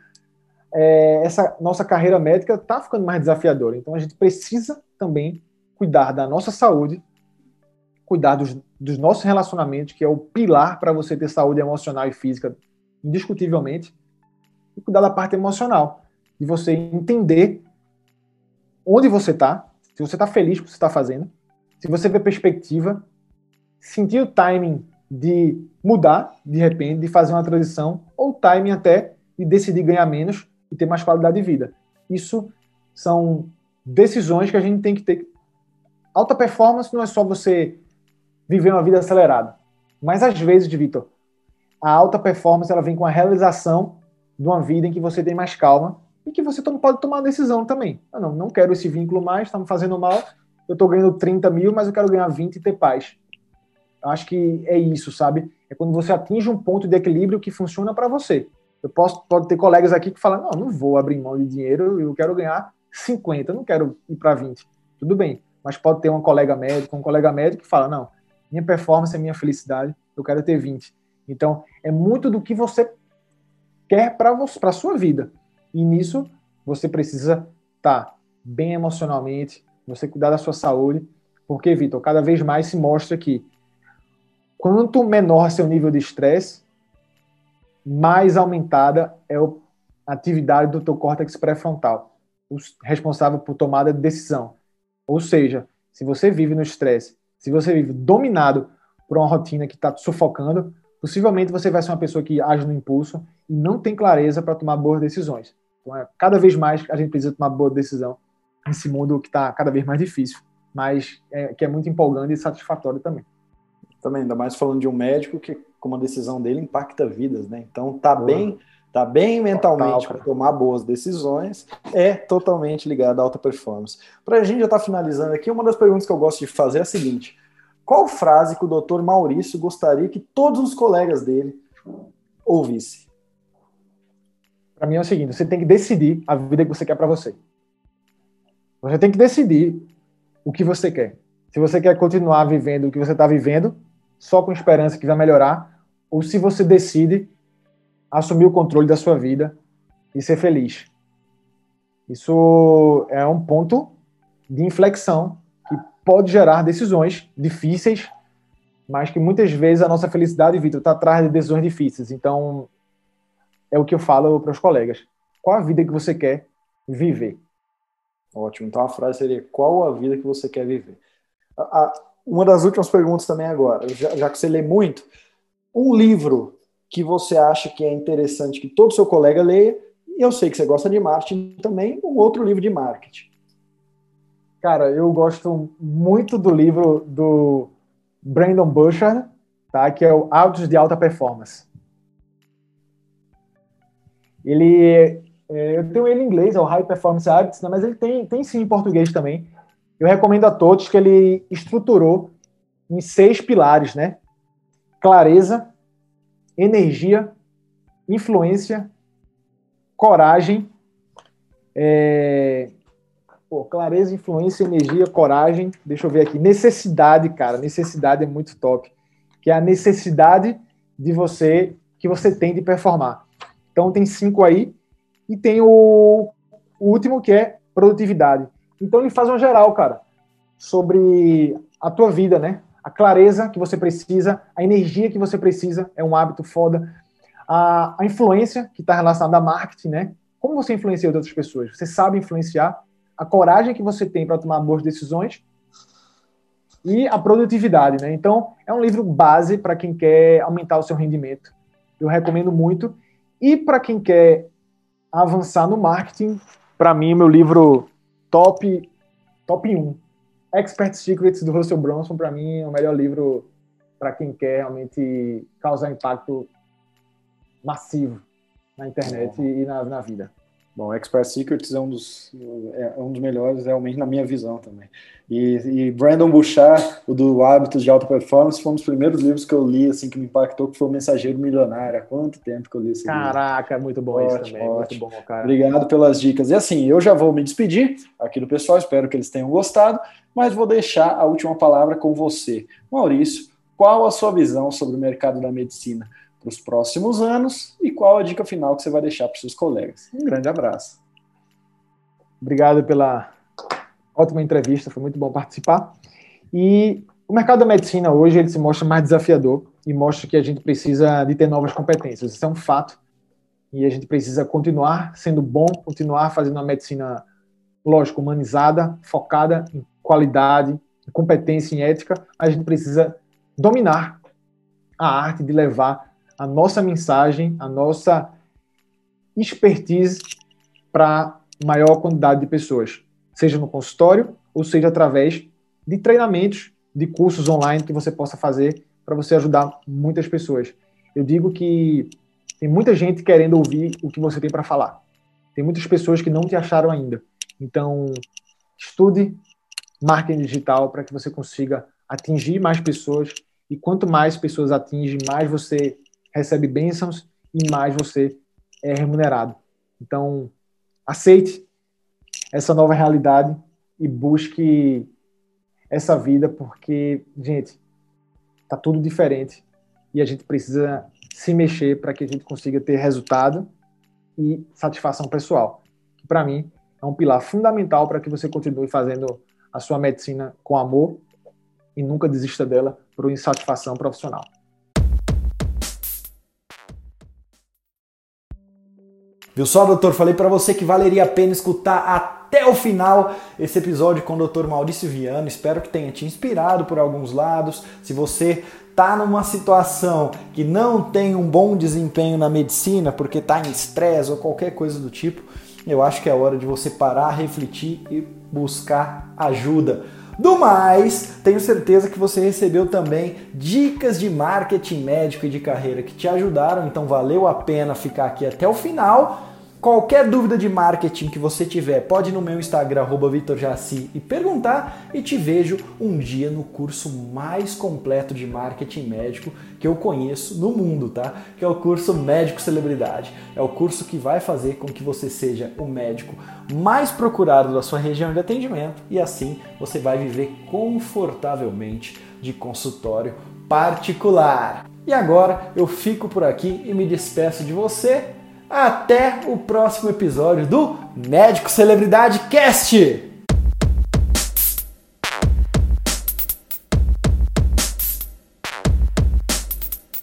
é, essa nossa carreira médica está ficando mais desafiadora. Então a gente precisa também cuidar da nossa saúde, cuidar dos, dos nossos relacionamentos, que é o pilar para você ter saúde emocional e física, indiscutivelmente, e cuidar da parte emocional, de você entender onde você está, se você está feliz com o que você está fazendo, se você vê perspectiva, sentir o timing de mudar de repente, de fazer uma transição, ou timing até de decidir ganhar menos e ter mais qualidade de vida. Isso são decisões que a gente tem que ter. Alta performance não é só você viver uma vida acelerada, mas às vezes, Vitor, a alta performance ela vem com a realização de uma vida em que você tem mais calma e que você pode tomar uma decisão também. Ah, não, não quero esse vínculo mais, está me fazendo mal, eu estou ganhando 30 mil, mas eu quero ganhar 20 e ter paz. Eu acho que é isso, sabe? É quando você atinge um ponto de equilíbrio que funciona para você. Eu posso pode ter colegas aqui que falam: não, não vou abrir mão de dinheiro, eu quero ganhar 50, eu não quero ir para 20. Tudo bem, mas pode ter um colega médico, um colega médico que fala: não, minha performance é minha felicidade, eu quero ter 20. Então, é muito do que você quer para a sua vida. E nisso, você precisa estar tá bem emocionalmente, você cuidar da sua saúde, porque, Vitor, cada vez mais se mostra que quanto menor seu nível de estresse, mais aumentada é a atividade do teu córtex pré-frontal, responsável por tomada de decisão. Ou seja, se você vive no estresse, se você vive dominado por uma rotina que está te sufocando, possivelmente você vai ser uma pessoa que age no impulso e não tem clareza para tomar boas decisões. Então, é, cada vez mais a gente precisa tomar boa decisão nesse mundo que está cada vez mais difícil, mas é, que é muito empolgante e satisfatório também. Também, ainda mais falando de um médico que, com uma decisão dele, impacta vidas, né? Então, tá bem tá bem mentalmente para tomar boas decisões, é totalmente ligado à alta performance. Para a gente já estar tá finalizando aqui, uma das perguntas que eu gosto de fazer é a seguinte: qual frase que o Dr. Maurício gostaria que todos os colegas dele ouvissem? Para mim é o seguinte: você tem que decidir a vida que você quer para você. Você tem que decidir o que você quer. Se você quer continuar vivendo o que você está vivendo, só com esperança que vai melhorar, ou se você decide assumir o controle da sua vida e ser feliz. Isso é um ponto de inflexão que pode gerar decisões difíceis, mas que muitas vezes a nossa felicidade, Vitor, está atrás de decisões difíceis. Então, é o que eu falo para os colegas. Qual a vida que você quer viver? Ótimo. Então a frase seria: qual a vida que você quer viver? A, a, uma das últimas perguntas também agora, já, já que você lê muito, um livro que você acha que é interessante que todo seu colega leia, e eu sei que você gosta de marketing também, um outro livro de marketing. Cara, eu gosto muito do livro do Brandon Burchard, tá? que é o Hábitos de Alta Performance. Ele, é, eu tenho ele em inglês, é o High Performance Habits, né? mas ele tem, tem sim em português também. Eu recomendo a todos que ele estruturou em seis pilares, né? Clareza, energia, influência, coragem, é... Pô, clareza, influência, energia, coragem. Deixa eu ver aqui. Necessidade, cara. Necessidade é muito top. Que é a necessidade de você que você tem de performar. Então tem cinco aí e tem o, o último que é produtividade. Então ele faz um geral, cara, sobre a tua vida, né? A clareza que você precisa, a energia que você precisa, é um hábito foda. A, a influência que está relacionada a marketing, né? Como você influencia outras pessoas? Você sabe influenciar? A coragem que você tem para tomar boas decisões e a produtividade, né? Então, é um livro base para quem quer aumentar o seu rendimento. Eu recomendo muito. E para quem quer avançar no marketing, para mim, meu livro top top 1 Expert Secrets do Russell Brunson, para mim, é o melhor livro para quem quer realmente causar impacto massivo na internet Bom. e na, na vida. Bom, Expert Secrets é um dos, é um dos melhores, realmente, na minha visão também. E, e Brandon Bouchard, o do Hábitos de Alta Performance, foi um dos primeiros livros que eu li, assim, que me impactou, que foi o Mensageiro Milionário. Há quanto tempo que eu li esse Caraca, livro? Caraca, é muito bom ótimo, esse também, ótimo. muito bom, cara. Obrigado pelas dicas. E assim, eu já vou me despedir aqui do pessoal, espero que eles tenham gostado, mas vou deixar a última palavra com você. Maurício, qual a sua visão sobre o mercado da medicina? para os próximos anos e qual a dica final que você vai deixar para os seus colegas. Um grande abraço. Obrigado pela ótima entrevista, foi muito bom participar. E o mercado da medicina hoje ele se mostra mais desafiador e mostra que a gente precisa de ter novas competências. Isso é um fato. E a gente precisa continuar sendo bom, continuar fazendo uma medicina, lógico, humanizada, focada em qualidade, competência, em ética. A gente precisa dominar a arte de levar a nossa mensagem, a nossa expertise para maior quantidade de pessoas, seja no consultório ou seja através de treinamentos, de cursos online que você possa fazer para você ajudar muitas pessoas. Eu digo que tem muita gente querendo ouvir o que você tem para falar. Tem muitas pessoas que não te acharam ainda. Então, estude marketing digital para que você consiga atingir mais pessoas e quanto mais pessoas atinge, mais você recebe bênçãos e mais você é remunerado. Então, aceite essa nova realidade e busque essa vida, porque, gente, tá tudo diferente e a gente precisa se mexer para que a gente consiga ter resultado e satisfação pessoal. Para mim é um pilar fundamental para que você continue fazendo a sua medicina com amor e nunca desista dela por insatisfação profissional. Viu só, doutor? Falei para você que valeria a pena escutar até o final esse episódio com o Dr. Maurício Viano. Espero que tenha te inspirado por alguns lados. Se você está numa situação que não tem um bom desempenho na medicina porque está em estresse ou qualquer coisa do tipo, eu acho que é hora de você parar, refletir e buscar ajuda. Do mais, tenho certeza que você recebeu também dicas de marketing médico e de carreira que te ajudaram, então valeu a pena ficar aqui até o final. Qualquer dúvida de marketing que você tiver, pode ir no meu Instagram, VitorJaci, e perguntar e te vejo um dia no curso mais completo de marketing médico que eu conheço no mundo, tá? Que é o curso Médico Celebridade. É o curso que vai fazer com que você seja o médico mais procurado da sua região de atendimento e assim você vai viver confortavelmente de consultório particular. E agora eu fico por aqui e me despeço de você até o próximo episódio do Médico Celebridade Cast!